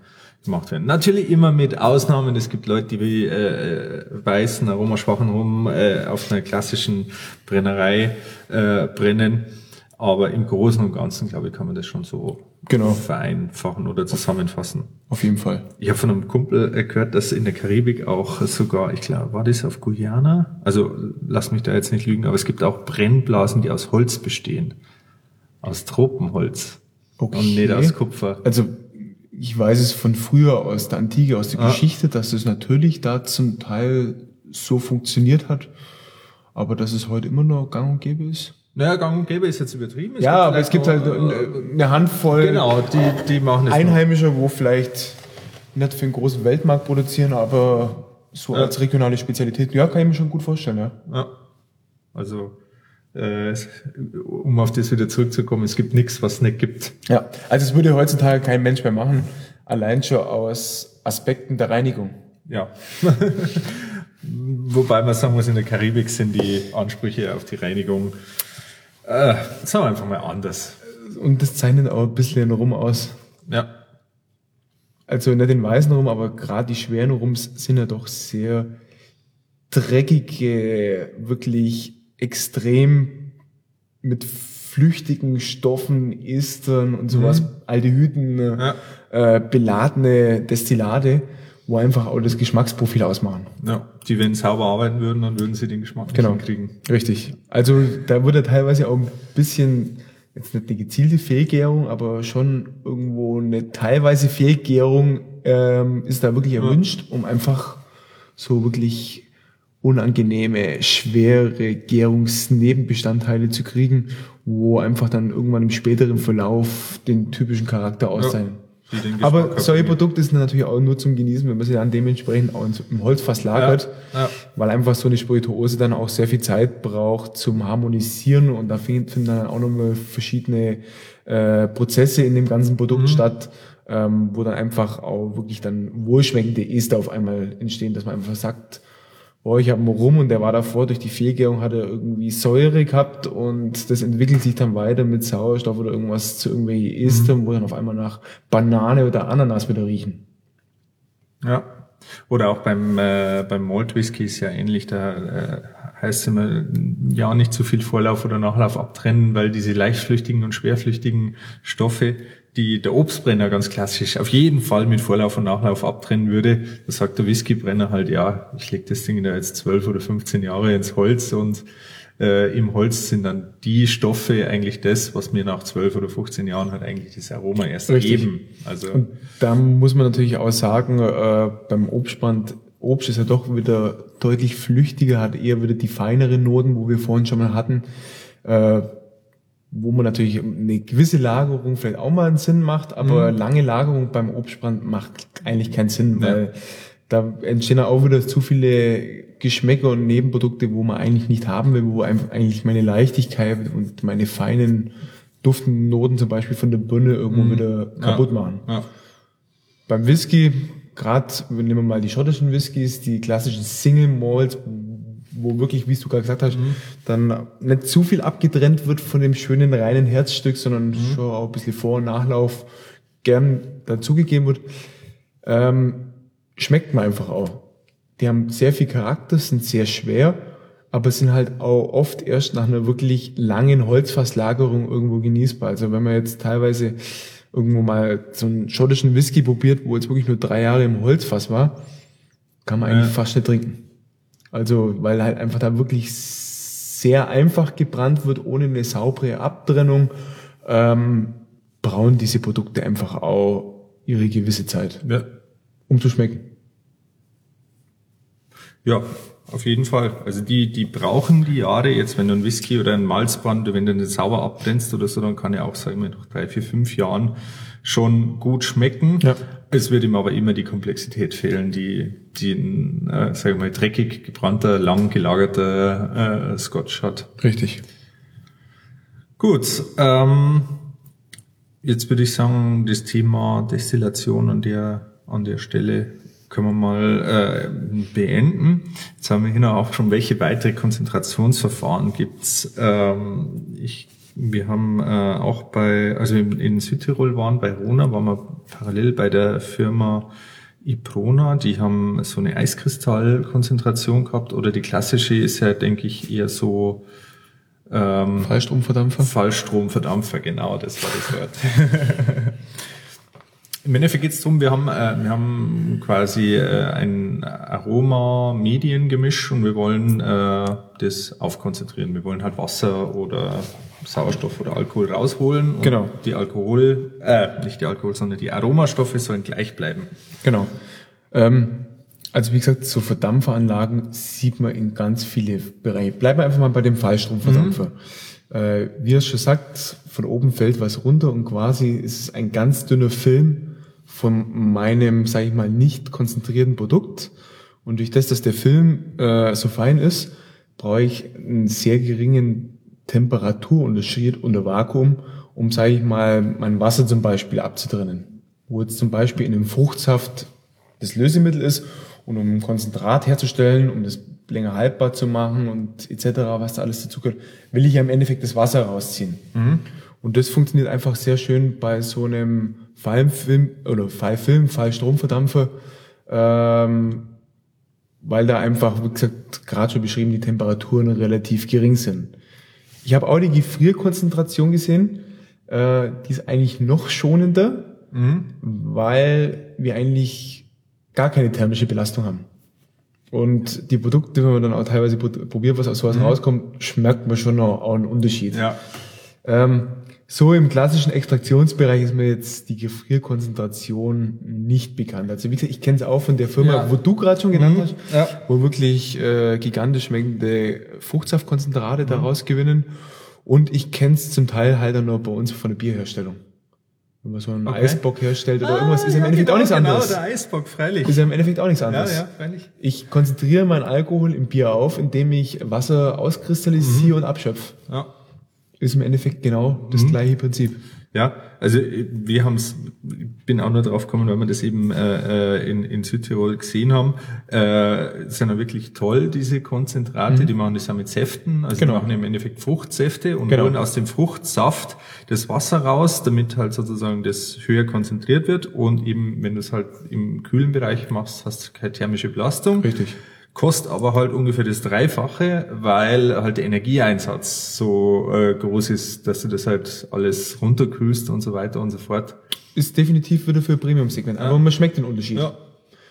gemacht werden. Natürlich immer mit Ausnahmen. Es gibt Leute, die äh, weißen, aromaschwachen rum äh, auf einer klassischen Brennerei äh, brennen. Aber im Großen und Ganzen, glaube ich, kann man das schon so genau. vereinfachen oder zusammenfassen. Auf jeden Fall. Ich habe von einem Kumpel gehört, dass in der Karibik auch sogar, ich glaube, war das auf Guyana? Also lass mich da jetzt nicht lügen, aber es gibt auch Brennblasen, die aus Holz bestehen. Aus Tropenholz. Okay. Und nicht aus Kupfer. Also ich weiß es von früher aus der Antike, aus der ah. Geschichte, dass es natürlich da zum Teil so funktioniert hat. aber dass es heute immer noch gang und gäbe ist. Naja, gang und gäbe ist jetzt übertrieben. Es ja, aber es gibt halt eine Handvoll genau, die, die machen Einheimische, wo vielleicht nicht für einen großen Weltmarkt produzieren, aber so ja. als regionale Spezialität, ja, kann ich mir schon gut vorstellen, ja. ja. Also, äh, um auf das wieder zurückzukommen, es gibt nichts, was es nicht gibt. Ja, also es würde heutzutage kein Mensch mehr machen, allein schon aus Aspekten der Reinigung. Ja. Wobei man sagen muss, in der Karibik sind die Ansprüche auf die Reinigung, äh, sagen wir einfach mal anders. Und das zeichnet auch ein bisschen Rum aus. Ja. Also nicht den weißen Rum, aber gerade die schweren Rums sind ja doch sehr dreckige, wirklich extrem mit flüchtigen Stoffen, Estern und sowas, mhm. Aldehyden, ja. äh, beladene Destillate wo einfach auch das Geschmacksprofil ausmachen. Ja, die wenn sauber arbeiten würden, dann würden sie den Geschmack genau. nicht kriegen. Richtig. Also da wurde teilweise auch ein bisschen, jetzt nicht eine gezielte Fehlgärung, aber schon irgendwo eine teilweise Fehlgärung ähm, ist da wirklich erwünscht, ja. um einfach so wirklich unangenehme, schwere Gärungsnebenbestandteile zu kriegen, wo einfach dann irgendwann im späteren Verlauf den typischen Charakter auszeichnen. Ja. Aber solche Produkte sind natürlich auch nur zum Genießen, wenn man sie dann dementsprechend auch im Holzfass lagert, ja, ja. weil einfach so eine Spirituose dann auch sehr viel Zeit braucht zum Harmonisieren und da finden dann auch nochmal verschiedene äh, Prozesse in dem ganzen Produkt mhm. statt, ähm, wo dann einfach auch wirklich dann wohlschmeckende Ester auf einmal entstehen, dass man einfach sagt, boah, ich habe einen Rum und der war davor durch die Fehlgärung, hat er irgendwie Säure gehabt und das entwickelt sich dann weiter mit Sauerstoff oder irgendwas zu irgendwelchen Estern, mhm. wo dann auf einmal nach Banane oder Ananas wieder riechen. Ja. Oder auch beim, äh, beim Malt Whisky ist ja ähnlich, da äh, heißt es immer, ja, nicht zu viel Vorlauf oder Nachlauf abtrennen, weil diese leichtflüchtigen und schwerflüchtigen Stoffe die der Obstbrenner ganz klassisch auf jeden Fall mit Vorlauf und Nachlauf abtrennen würde, da sagt der Whiskybrenner halt, ja, ich leg das Ding da jetzt zwölf oder 15 Jahre ins Holz und äh, im Holz sind dann die Stoffe eigentlich das, was mir nach zwölf oder 15 Jahren halt eigentlich das Aroma erst Richtig. geben. Also und da muss man natürlich auch sagen, äh, beim Obstbrand Obst ist ja doch wieder deutlich flüchtiger, hat eher wieder die feineren Noten, wo wir vorhin schon mal hatten. Äh, wo man natürlich eine gewisse Lagerung vielleicht auch mal einen Sinn macht, aber mhm. lange Lagerung beim Obstbrand macht eigentlich keinen Sinn, weil ja. da entstehen auch wieder zu viele Geschmäcker und Nebenprodukte, wo man eigentlich nicht haben will, wo eigentlich meine Leichtigkeit und meine feinen duftenden Noten zum Beispiel von der Birne irgendwo mhm. wieder kaputt machen. Ja. Beim Whisky, gerade nehmen wir mal die schottischen Whiskys, die klassischen Single Malls, wo wirklich, wie du gerade gesagt hast, mhm. dann nicht zu viel abgetrennt wird von dem schönen reinen Herzstück, sondern mhm. schon auch ein bisschen Vor- und Nachlauf gern dazugegeben wird, ähm, schmeckt man einfach auch. Die haben sehr viel Charakter, sind sehr schwer, aber sind halt auch oft erst nach einer wirklich langen Holzfasslagerung irgendwo genießbar. Also wenn man jetzt teilweise irgendwo mal so einen schottischen Whisky probiert, wo jetzt wirklich nur drei Jahre im Holzfass war, kann man eigentlich ja. fast nicht trinken. Also, weil halt einfach da wirklich sehr einfach gebrannt wird, ohne eine saubere Abtrennung, ähm, brauchen diese Produkte einfach auch ihre gewisse Zeit, ja. um zu schmecken. Ja, auf jeden Fall. Also die, die brauchen die Jahre jetzt, wenn du ein Whisky oder ein Malzbrand, wenn du den sauber abbrennst oder so, dann kann ja auch, sagen wir, nach drei, vier, fünf Jahren schon gut schmecken. Ja. Es wird ihm aber immer die Komplexität fehlen, die, die ein, äh, sag ich mal, dreckig gebrannter, lang gelagerter äh, Scotch hat. Richtig. Gut, ähm, jetzt würde ich sagen, das Thema Destillation an der, an der Stelle können wir mal äh, beenden. Jetzt haben wir hier noch auch schon, welche weitere Konzentrationsverfahren gibt's. Ähm, ich wir haben äh, auch bei, also in, in Südtirol waren, bei Rona, waren wir parallel bei der Firma Iprona, die haben so eine Eiskristallkonzentration gehabt oder die klassische ist ja, denke ich, eher so ähm, Fallstromverdampfer? Fallstromverdampfer, genau, das war das Wort. Im Endeffekt geht es darum, wir haben, äh, wir haben quasi äh, ein Aroma-Medien-Gemisch und wir wollen äh, das aufkonzentrieren. Wir wollen halt Wasser oder Sauerstoff oder Alkohol rausholen. Und genau. Die Alkohol, äh, nicht die Alkohol, sondern die Aromastoffe sollen gleich bleiben. Genau. Ähm, Also wie gesagt, so Verdampferanlagen sieht man in ganz viele Bereiche. Bleiben wir einfach mal bei dem Fallstromverdampfer. Mhm. Äh, wie er schon sagt, von oben fällt was runter und quasi ist es ein ganz dünner Film von meinem, sage ich mal, nicht konzentrierten Produkt. Und durch das, dass der Film äh, so fein ist, brauche ich einen sehr geringen Temperaturunterschied unter Vakuum, um, sage ich mal, mein Wasser zum Beispiel abzutrennen. Wo jetzt zum Beispiel in einem Fruchtsaft das Lösemittel ist und um ein Konzentrat herzustellen, um das länger haltbar zu machen und etc., was da alles dazu gehört, will ich ja im Endeffekt das Wasser rausziehen. Mhm. Und das funktioniert einfach sehr schön bei so einem Fallfilm oder Fallfilm, Fallstromverdampfer, ähm, weil da einfach, wie gesagt, gerade schon beschrieben, die Temperaturen relativ gering sind. Ich habe auch die Gefrierkonzentration gesehen, äh, die ist eigentlich noch schonender, mhm. weil wir eigentlich gar keine thermische Belastung haben. Und die Produkte, wenn man dann auch teilweise probiert, was aus sowas mhm. rauskommt, schmeckt man schon noch auch einen Unterschied. Ja. Ähm, so im klassischen Extraktionsbereich ist mir jetzt die Gefrierkonzentration nicht bekannt. Also wie gesagt, ich kenne es auch von der Firma, ja. wo du gerade schon genannt mhm. hast, ja. wo wirklich äh, gigantisch schmeckende Fruchtsaftkonzentrate mhm. daraus gewinnen. Und ich kenne es zum Teil halt auch noch bei uns von der Bierherstellung. Wenn man so einen okay. Eisbock herstellt oder ah, irgendwas, ist ja, im Endeffekt genau, auch nichts genau, anderes. Genau, der Eisbock, freilich. Ist ja im Endeffekt auch nichts anderes. Ja, ja, freilich. Ich konzentriere meinen Alkohol im Bier auf, indem ich Wasser auskristallisiere mhm. und abschöpfe. Ja ist im Endeffekt genau das mhm. gleiche Prinzip. Ja, also wir haben es, bin auch nur drauf gekommen, weil wir das eben äh, äh, in, in Südtirol gesehen haben. Äh, sind ja wirklich toll, diese Konzentrate, mhm. die machen das ja mit Säften, also genau. die machen im Endeffekt Fruchtsäfte und genau. holen aus dem Fruchtsaft das Wasser raus, damit halt sozusagen das höher konzentriert wird und eben, wenn du es halt im kühlen Bereich machst, hast du keine thermische Belastung. Richtig kostet aber halt ungefähr das Dreifache, weil halt der Energieeinsatz so äh, groß ist, dass du das halt alles runterkühlst und so weiter und so fort. Ist definitiv wieder für Premium-Segment, aber man schmeckt den Unterschied. Ja.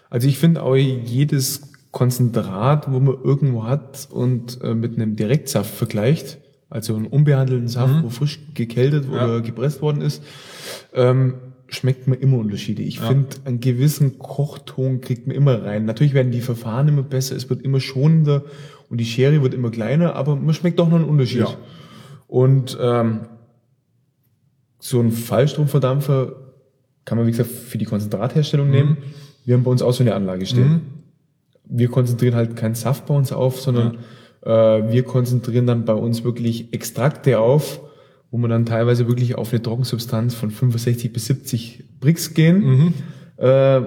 Also ich finde auch jedes Konzentrat, wo man irgendwo hat und äh, mit einem Direktsaft vergleicht, also einen unbehandelten Saft, mhm. wo frisch gekältet ja. oder gepresst worden ist, ähm, schmeckt man immer Unterschiede. Ich ja. finde, einen gewissen Kochton kriegt man immer rein. Natürlich werden die Verfahren immer besser, es wird immer schonender und die Schere wird immer kleiner, aber man schmeckt doch noch einen Unterschied. Ja. Und ähm, so ein Fallstromverdampfer kann man, wie gesagt, für die Konzentratherstellung mhm. nehmen. Wir haben bei uns auch so eine Anlage stehen. Mhm. Wir konzentrieren halt keinen Saft bei uns auf, sondern ja. äh, wir konzentrieren dann bei uns wirklich Extrakte auf, wo man dann teilweise wirklich auf eine Trockensubstanz von 65 bis 70 Brix gehen, mhm. äh,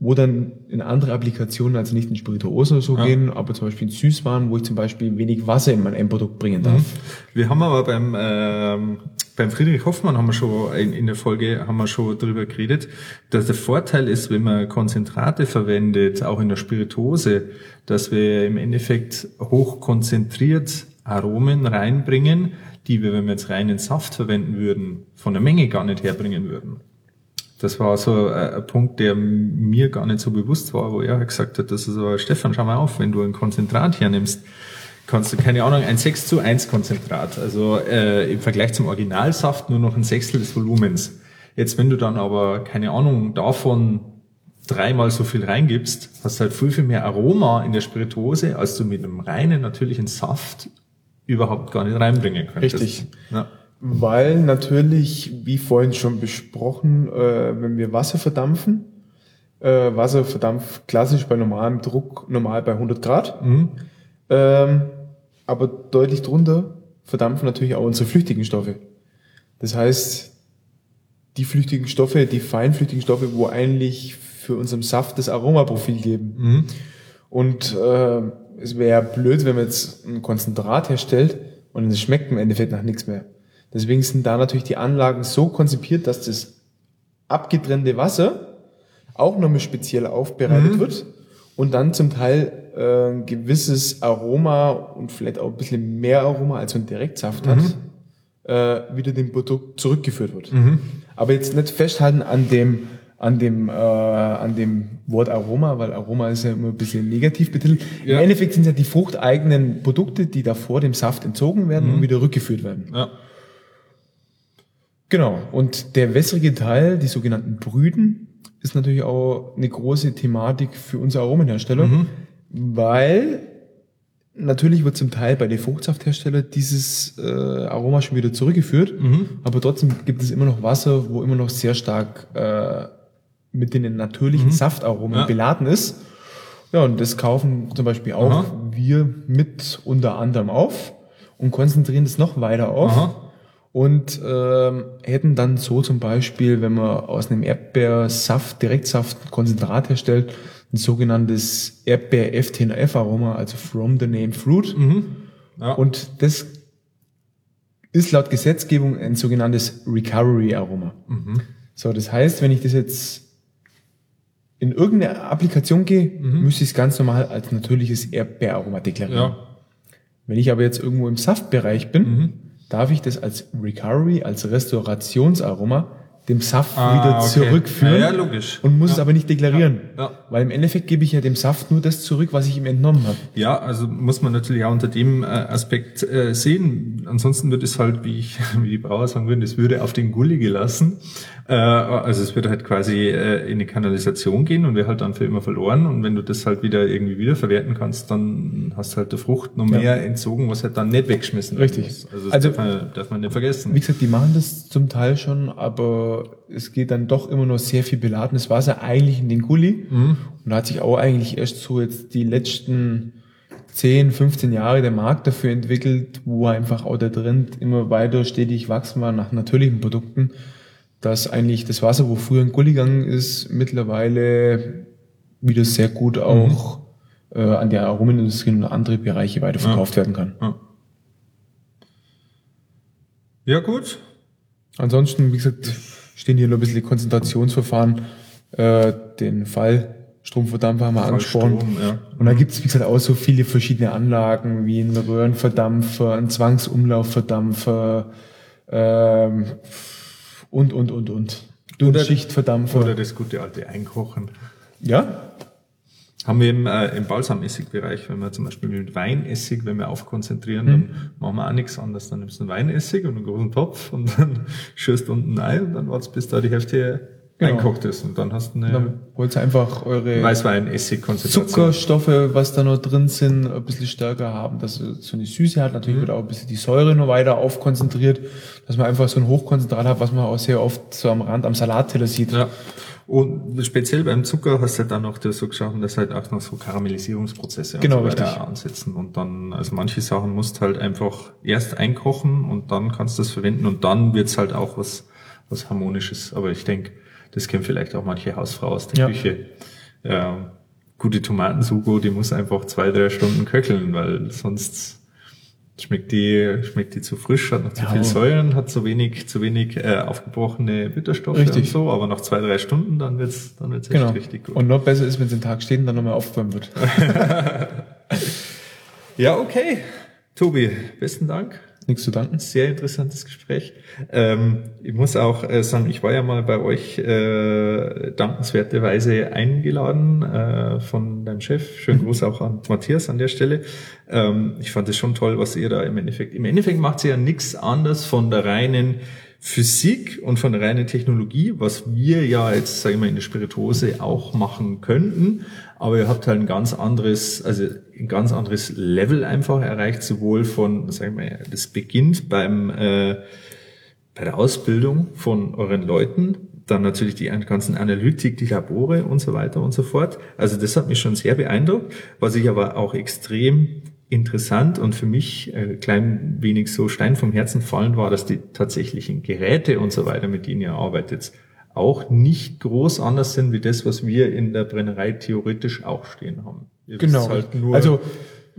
wo dann in andere Applikationen, also nicht in Spirituosen oder so ja. gehen, aber zum Beispiel in Süßwaren, wo ich zum Beispiel wenig Wasser in mein Endprodukt bringen darf. Mhm. Wir haben aber beim, ähm, beim Friedrich Hoffmann haben wir schon in, in der Folge haben wir schon darüber geredet, dass der Vorteil ist, wenn man Konzentrate verwendet, auch in der Spirituose, dass wir im Endeffekt hochkonzentriert Aromen reinbringen, die wir, wenn wir jetzt reinen Saft verwenden würden, von der Menge gar nicht herbringen würden. Das war so äh, ein Punkt, der mir gar nicht so bewusst war, wo er gesagt hat, dass er so, Stefan, schau mal auf, wenn du ein Konzentrat hernimmst, kannst du, keine Ahnung, ein 6 zu 1 Konzentrat, also äh, im Vergleich zum Originalsaft nur noch ein Sechstel des Volumens. Jetzt, wenn du dann aber, keine Ahnung, davon dreimal so viel reingibst, hast du halt viel, viel mehr Aroma in der Spirituose, als du mit einem reinen, natürlichen Saft überhaupt gar nicht reinbringen könntest. Richtig. Ja. Weil natürlich, wie vorhin schon besprochen, äh, wenn wir Wasser verdampfen, äh, Wasser verdampft klassisch bei normalem Druck, normal bei 100 Grad, mhm. ähm, aber deutlich drunter verdampfen natürlich auch unsere flüchtigen Stoffe. Das heißt, die flüchtigen Stoffe, die feinflüchtigen Stoffe, wo eigentlich für unserem Saft das Aromaprofil geben. Mhm. Und äh, es wäre blöd, wenn man jetzt ein Konzentrat herstellt und es schmeckt im Endeffekt nach nichts mehr. Deswegen sind da natürlich die Anlagen so konzipiert, dass das abgetrennte Wasser auch nochmal speziell aufbereitet mhm. wird und dann zum Teil äh, ein gewisses Aroma und vielleicht auch ein bisschen mehr Aroma als so ein Direktsaft mhm. hat, äh, wieder dem Produkt zurückgeführt wird. Mhm. Aber jetzt nicht festhalten an dem an dem, äh, an dem Wort Aroma, weil Aroma ist ja immer ein bisschen negativ betitelt. Ja. Im Endeffekt sind es ja die fruchteigenen Produkte, die da vor dem Saft entzogen werden mhm. und wieder rückgeführt werden. Ja. Genau. Und der wässrige Teil, die sogenannten Brüden, ist natürlich auch eine große Thematik für unsere Aromenhersteller, weil natürlich wird zum Teil bei den Fruchtsaftherstellern dieses äh, Aroma schon wieder zurückgeführt, aber trotzdem gibt es immer noch Wasser, wo immer noch sehr stark äh, mit den natürlichen Saftaromen Ja. beladen ist. Ja, und das kaufen zum Beispiel auch Aha. wir mit unter anderem auf und konzentrieren das noch weiter auf. Aha. Und ähm, hätten dann so zum Beispiel, wenn man aus einem Erdbeersaft, Direktsaft, Konzentrat herstellt, ein sogenanntes Erdbeer-FTNF-Aroma, also from the name fruit. Ja. Und das ist laut Gesetzgebung ein sogenanntes Recovery-Aroma. So, das heißt, wenn ich das jetzt in irgendeine Applikation gehe, müsste ich es ganz normal als natürliches Erdbeeraroma deklarieren. ja. Wenn ich aber jetzt irgendwo im Saftbereich bin, darf ich das als Recovery, als Restaurationsaroma dem Saft Ah, wieder okay. zurückführen Ja, ja, logisch. und muss Ja. es aber nicht deklarieren. Ja. Weil im Endeffekt gebe ich ja dem Saft nur das zurück, was ich ihm entnommen habe. Ja, also muss man natürlich auch unter dem äh, Aspekt äh, sehen. Ansonsten wird es halt, wie ich, wie die Brauer sagen würden, es würde auf den Gully gelassen. Äh, also es würde halt quasi äh, in die Kanalisation gehen und wäre halt dann für immer verloren. Und wenn du das halt wieder irgendwie wiederverwerten kannst, dann hast du halt der Frucht noch mehr entzogen, was halt dann nicht weggeschmissen werden Richtig. muss. Also das Also- darf, man, darf man nicht vergessen. Wie gesagt, die machen das zum Teil schon, aber es geht dann doch immer noch sehr viel beladenes Wasser eigentlich in den Gully. Und da hat sich auch eigentlich erst so jetzt die letzten 10, 15 Jahre der Markt dafür entwickelt, wo einfach auch der Trend immer weiter stetig wachsen war nach natürlichen Produkten, dass eigentlich das Wasser, wo früher ein Gully gegangen ist, mittlerweile wieder sehr gut auch äh, an der Aromenindustrie und andere Bereiche weiterverkauft werden kann. Ja. ja gut, Ansonsten, wie gesagt, stehen hier nur ein bisschen die Konzentrationsverfahren. Äh, den Fallstromverdampfer haben wir angesprochen. Strom, ja. Und da gibt's wie gesagt, auch so viele verschiedene Anlagen, wie ein Röhrenverdampfer, ein Zwangsumlaufverdampfer ähm, und, und, und, und. Dünnschichtverdampfer. Oder das gute alte Einkochen. ja, Haben wir im, äh, im Balsamessigbereich, wenn wir zum Beispiel mit Weinessig, wenn wir aufkonzentrieren, dann machen wir auch nichts anderes. Dann nimmst du einen Weinessig und einen großen Topf und dann schürst unten ein und dann wartest, bis da die Hälfte Genau. einkocht ist. Und dann hast du dann eine wollt ihr einfach eure Weißweinessig-Konzentration. Zuckerstoffe, was da noch drin sind, ein bisschen stärker haben, dass es so eine Süße hat. Natürlich wird auch ein bisschen die Säure noch weiter aufkonzentriert, dass man einfach so ein Hochkonzentrat hat, was man auch sehr oft so am Rand am Salatteller sieht. Ja. Und speziell beim Zucker hast du halt dann das so geschaffen, dass halt auch noch so Karamellisierungsprozesse Genau, und so ansetzen. Und dann, also manche Sachen musst halt einfach erst einkochen und dann kannst du das verwenden und dann wird's halt auch was, was Harmonisches. Aber ich denke, das kennen vielleicht auch manche Hausfrau aus der Ja. Küche. Ja, gute Tomatensugo, die muss einfach zwei, drei Stunden köcheln, weil sonst schmeckt die, schmeckt die zu frisch, hat noch zu Ja. viel Säuren, hat zu wenig, zu wenig äh, aufgebrochene Bitterstoffe Richtig. und so, aber nach zwei, drei Stunden, dann wird's, dann wird's echt Genau. richtig gut. Und noch besser ist, wenn es den Tag steht und dann nochmal aufgewärmt wird. ja, okay. Tobi, besten Dank. Nichts zu danken. Sehr interessantes Gespräch. Ähm, ich muss auch äh, sagen, ich war ja mal bei euch äh, dankenswerterweise eingeladen äh, von deinem Chef. Schönen Gruß auch an Matthias an der Stelle. Ähm, ich fand es schon toll, was ihr da im Endeffekt. Im Endeffekt macht ihr ja nichts anderes von der reinen Physik und von der reinen Technologie, was wir ja jetzt, sage ich mal, in der Spirituose auch machen könnten. Aber ihr habt halt ein ganz anderes, also ein ganz anderes Level einfach erreicht, sowohl von, sag ich mal, das beginnt beim äh, bei der Ausbildung von euren Leuten, dann natürlich die ganzen Analytik, die Labore und so weiter und so fort. Also das hat mich schon sehr beeindruckt, was ich aber auch extrem interessant und für mich äh, klein wenig so Stein vom Herzen fallen war, dass die tatsächlichen Geräte und so weiter, mit denen ihr arbeitet, auch nicht groß anders sind wie das, was wir in der Brennerei theoretisch auch stehen haben. Ihr Genau. Halt also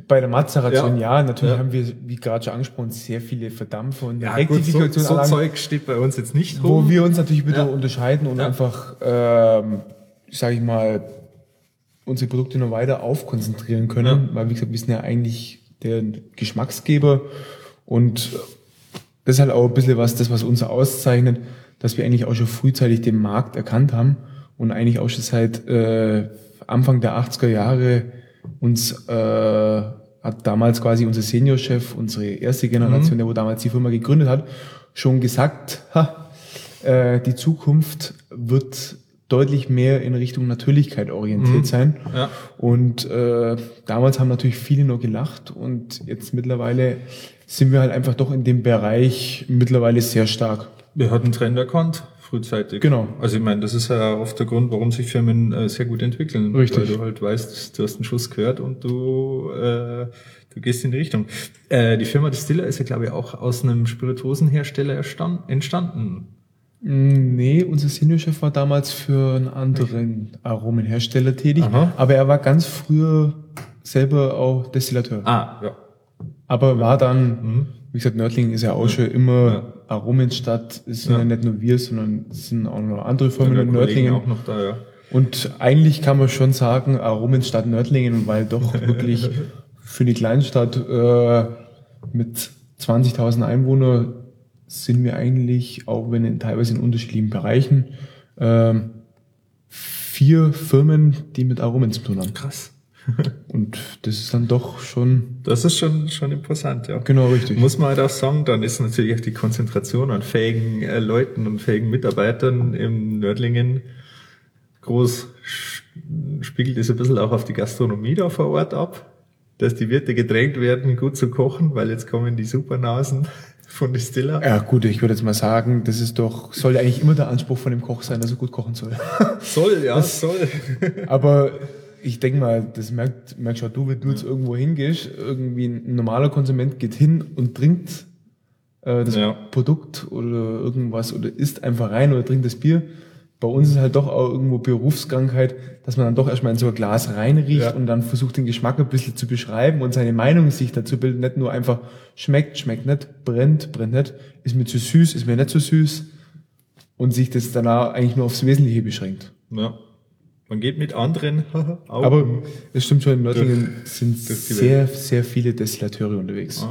bei der Mazeration, ja, Ja. natürlich Ja. haben wir, wie gerade schon angesprochen, sehr viele Verdampfer und ja, gut, so, so Rektifikationsanlagen, Zeug steht bei uns jetzt nicht wo rum. wir uns natürlich wieder Ja. unterscheiden und einfach, ähm, sage ich mal, unsere Produkte noch weiter aufkonzentrieren können, weil wie gesagt, wir sind ja eigentlich der Geschmacksgeber und das ist halt auch ein bisschen was, das was uns auszeichnet, dass wir eigentlich auch schon frühzeitig den Markt erkannt haben und eigentlich auch schon seit äh, Anfang der 80er Jahre uns äh, hat damals quasi unser Seniorchef, unsere erste Generation, der wo damals die Firma gegründet hat, schon gesagt, ha, äh, die Zukunft wird deutlich mehr in Richtung Natürlichkeit orientiert Mhm. sein. Ja. Und äh, damals haben natürlich viele nur gelacht und jetzt mittlerweile sind wir halt einfach doch in dem Bereich mittlerweile sehr stark. Wir hatten Trend erkannt, frühzeitig. Genau. Also ich meine, das ist ja oft der Grund, warum sich Firmen äh, sehr gut entwickeln. Richtig. Weil du halt weißt, du hast einen Schuss gehört und du, äh, du gehst in die Richtung. Äh, die Firma Distiller ist ja, glaube ich, auch aus einem Spirituosenhersteller entstanden. Mm, Nee, unser Seniorchef war damals für einen anderen Aromenhersteller tätig, Aha. aber er war ganz früher selber auch Destillateur. Ah, ja. Aber war dann, Mhm. wie gesagt, Nördlingen ist ja auch schon immer Ja. Aromenstadt, es sind ja. Ja. nicht nur wir, sondern es sind auch noch andere Firmen Der in Nördlingen. auch noch da, ja. Und eigentlich kann man schon sagen, Aromenstadt Nördlingen, weil doch wirklich für eine Kleinstadt äh, mit 20.000 Einwohnern sind wir eigentlich, auch wenn in teilweise in unterschiedlichen Bereichen, ähm, vier Firmen, die mit Aromen zu tun haben. Krass. Und das ist dann doch schon Das ist schon, schon imposant, ja. genau richtig. Muss man halt auch sagen, dann ist natürlich auch die Konzentration an fähigen äh, Leuten und fähigen Mitarbeitern im Nördlingen groß. Spiegelt es ein bisschen auch auf die Gastronomie da vor Ort ab, dass die Wirte gedrängt werden, gut zu kochen, weil jetzt kommen die Supernasen von Distiller. Ja gut, ich würde jetzt mal sagen, das ist doch, soll ja eigentlich immer der Anspruch von dem Koch sein, dass er gut kochen soll. Soll, ja, soll. Aber ich denke mal, das merkt, merkst auch du, wenn du jetzt irgendwo hingehst, irgendwie ein normaler Konsument geht hin und trinkt äh, das Ja. Produkt oder irgendwas oder isst einfach rein oder trinkt das Bier. Bei uns ist halt doch auch irgendwo Berufskrankheit, dass man dann doch erstmal in so ein Glas reinriecht Ja. und dann versucht, den Geschmack ein bisschen zu beschreiben und seine Meinung sich dazu bildet. Nicht nur einfach schmeckt, schmeckt nicht, brennt, brennt nicht, ist mir zu süß, ist mir nicht zu süß und sich das danach eigentlich nur aufs Wesentliche beschränkt. Ja. Man geht mit anderen Augen. Aber es stimmt schon, in Nördlingen sind durch sehr, sehr viele Destillateure unterwegs.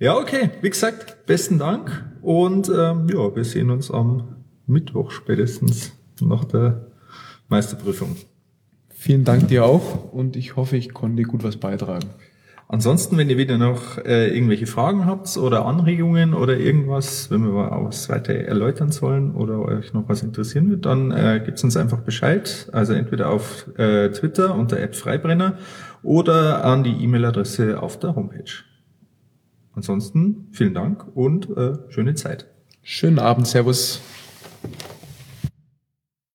Ja, okay. Wie gesagt, besten Dank. Und ähm, ja, wir sehen uns am Mittwoch spätestens nach der Meisterprüfung. Vielen Dank dir auch und ich hoffe, ich konnte gut was beitragen. Ansonsten, wenn ihr wieder noch äh, irgendwelche Fragen habt oder Anregungen oder irgendwas, wenn wir mal was weiter erläutern sollen oder euch noch was interessieren wird, dann äh, gebt uns einfach Bescheid. Also entweder auf äh, Twitter unter @freibrenner oder an die E-Mail-Adresse auf der Homepage. Ansonsten vielen Dank und äh, schöne Zeit. Schönen Abend, Servus.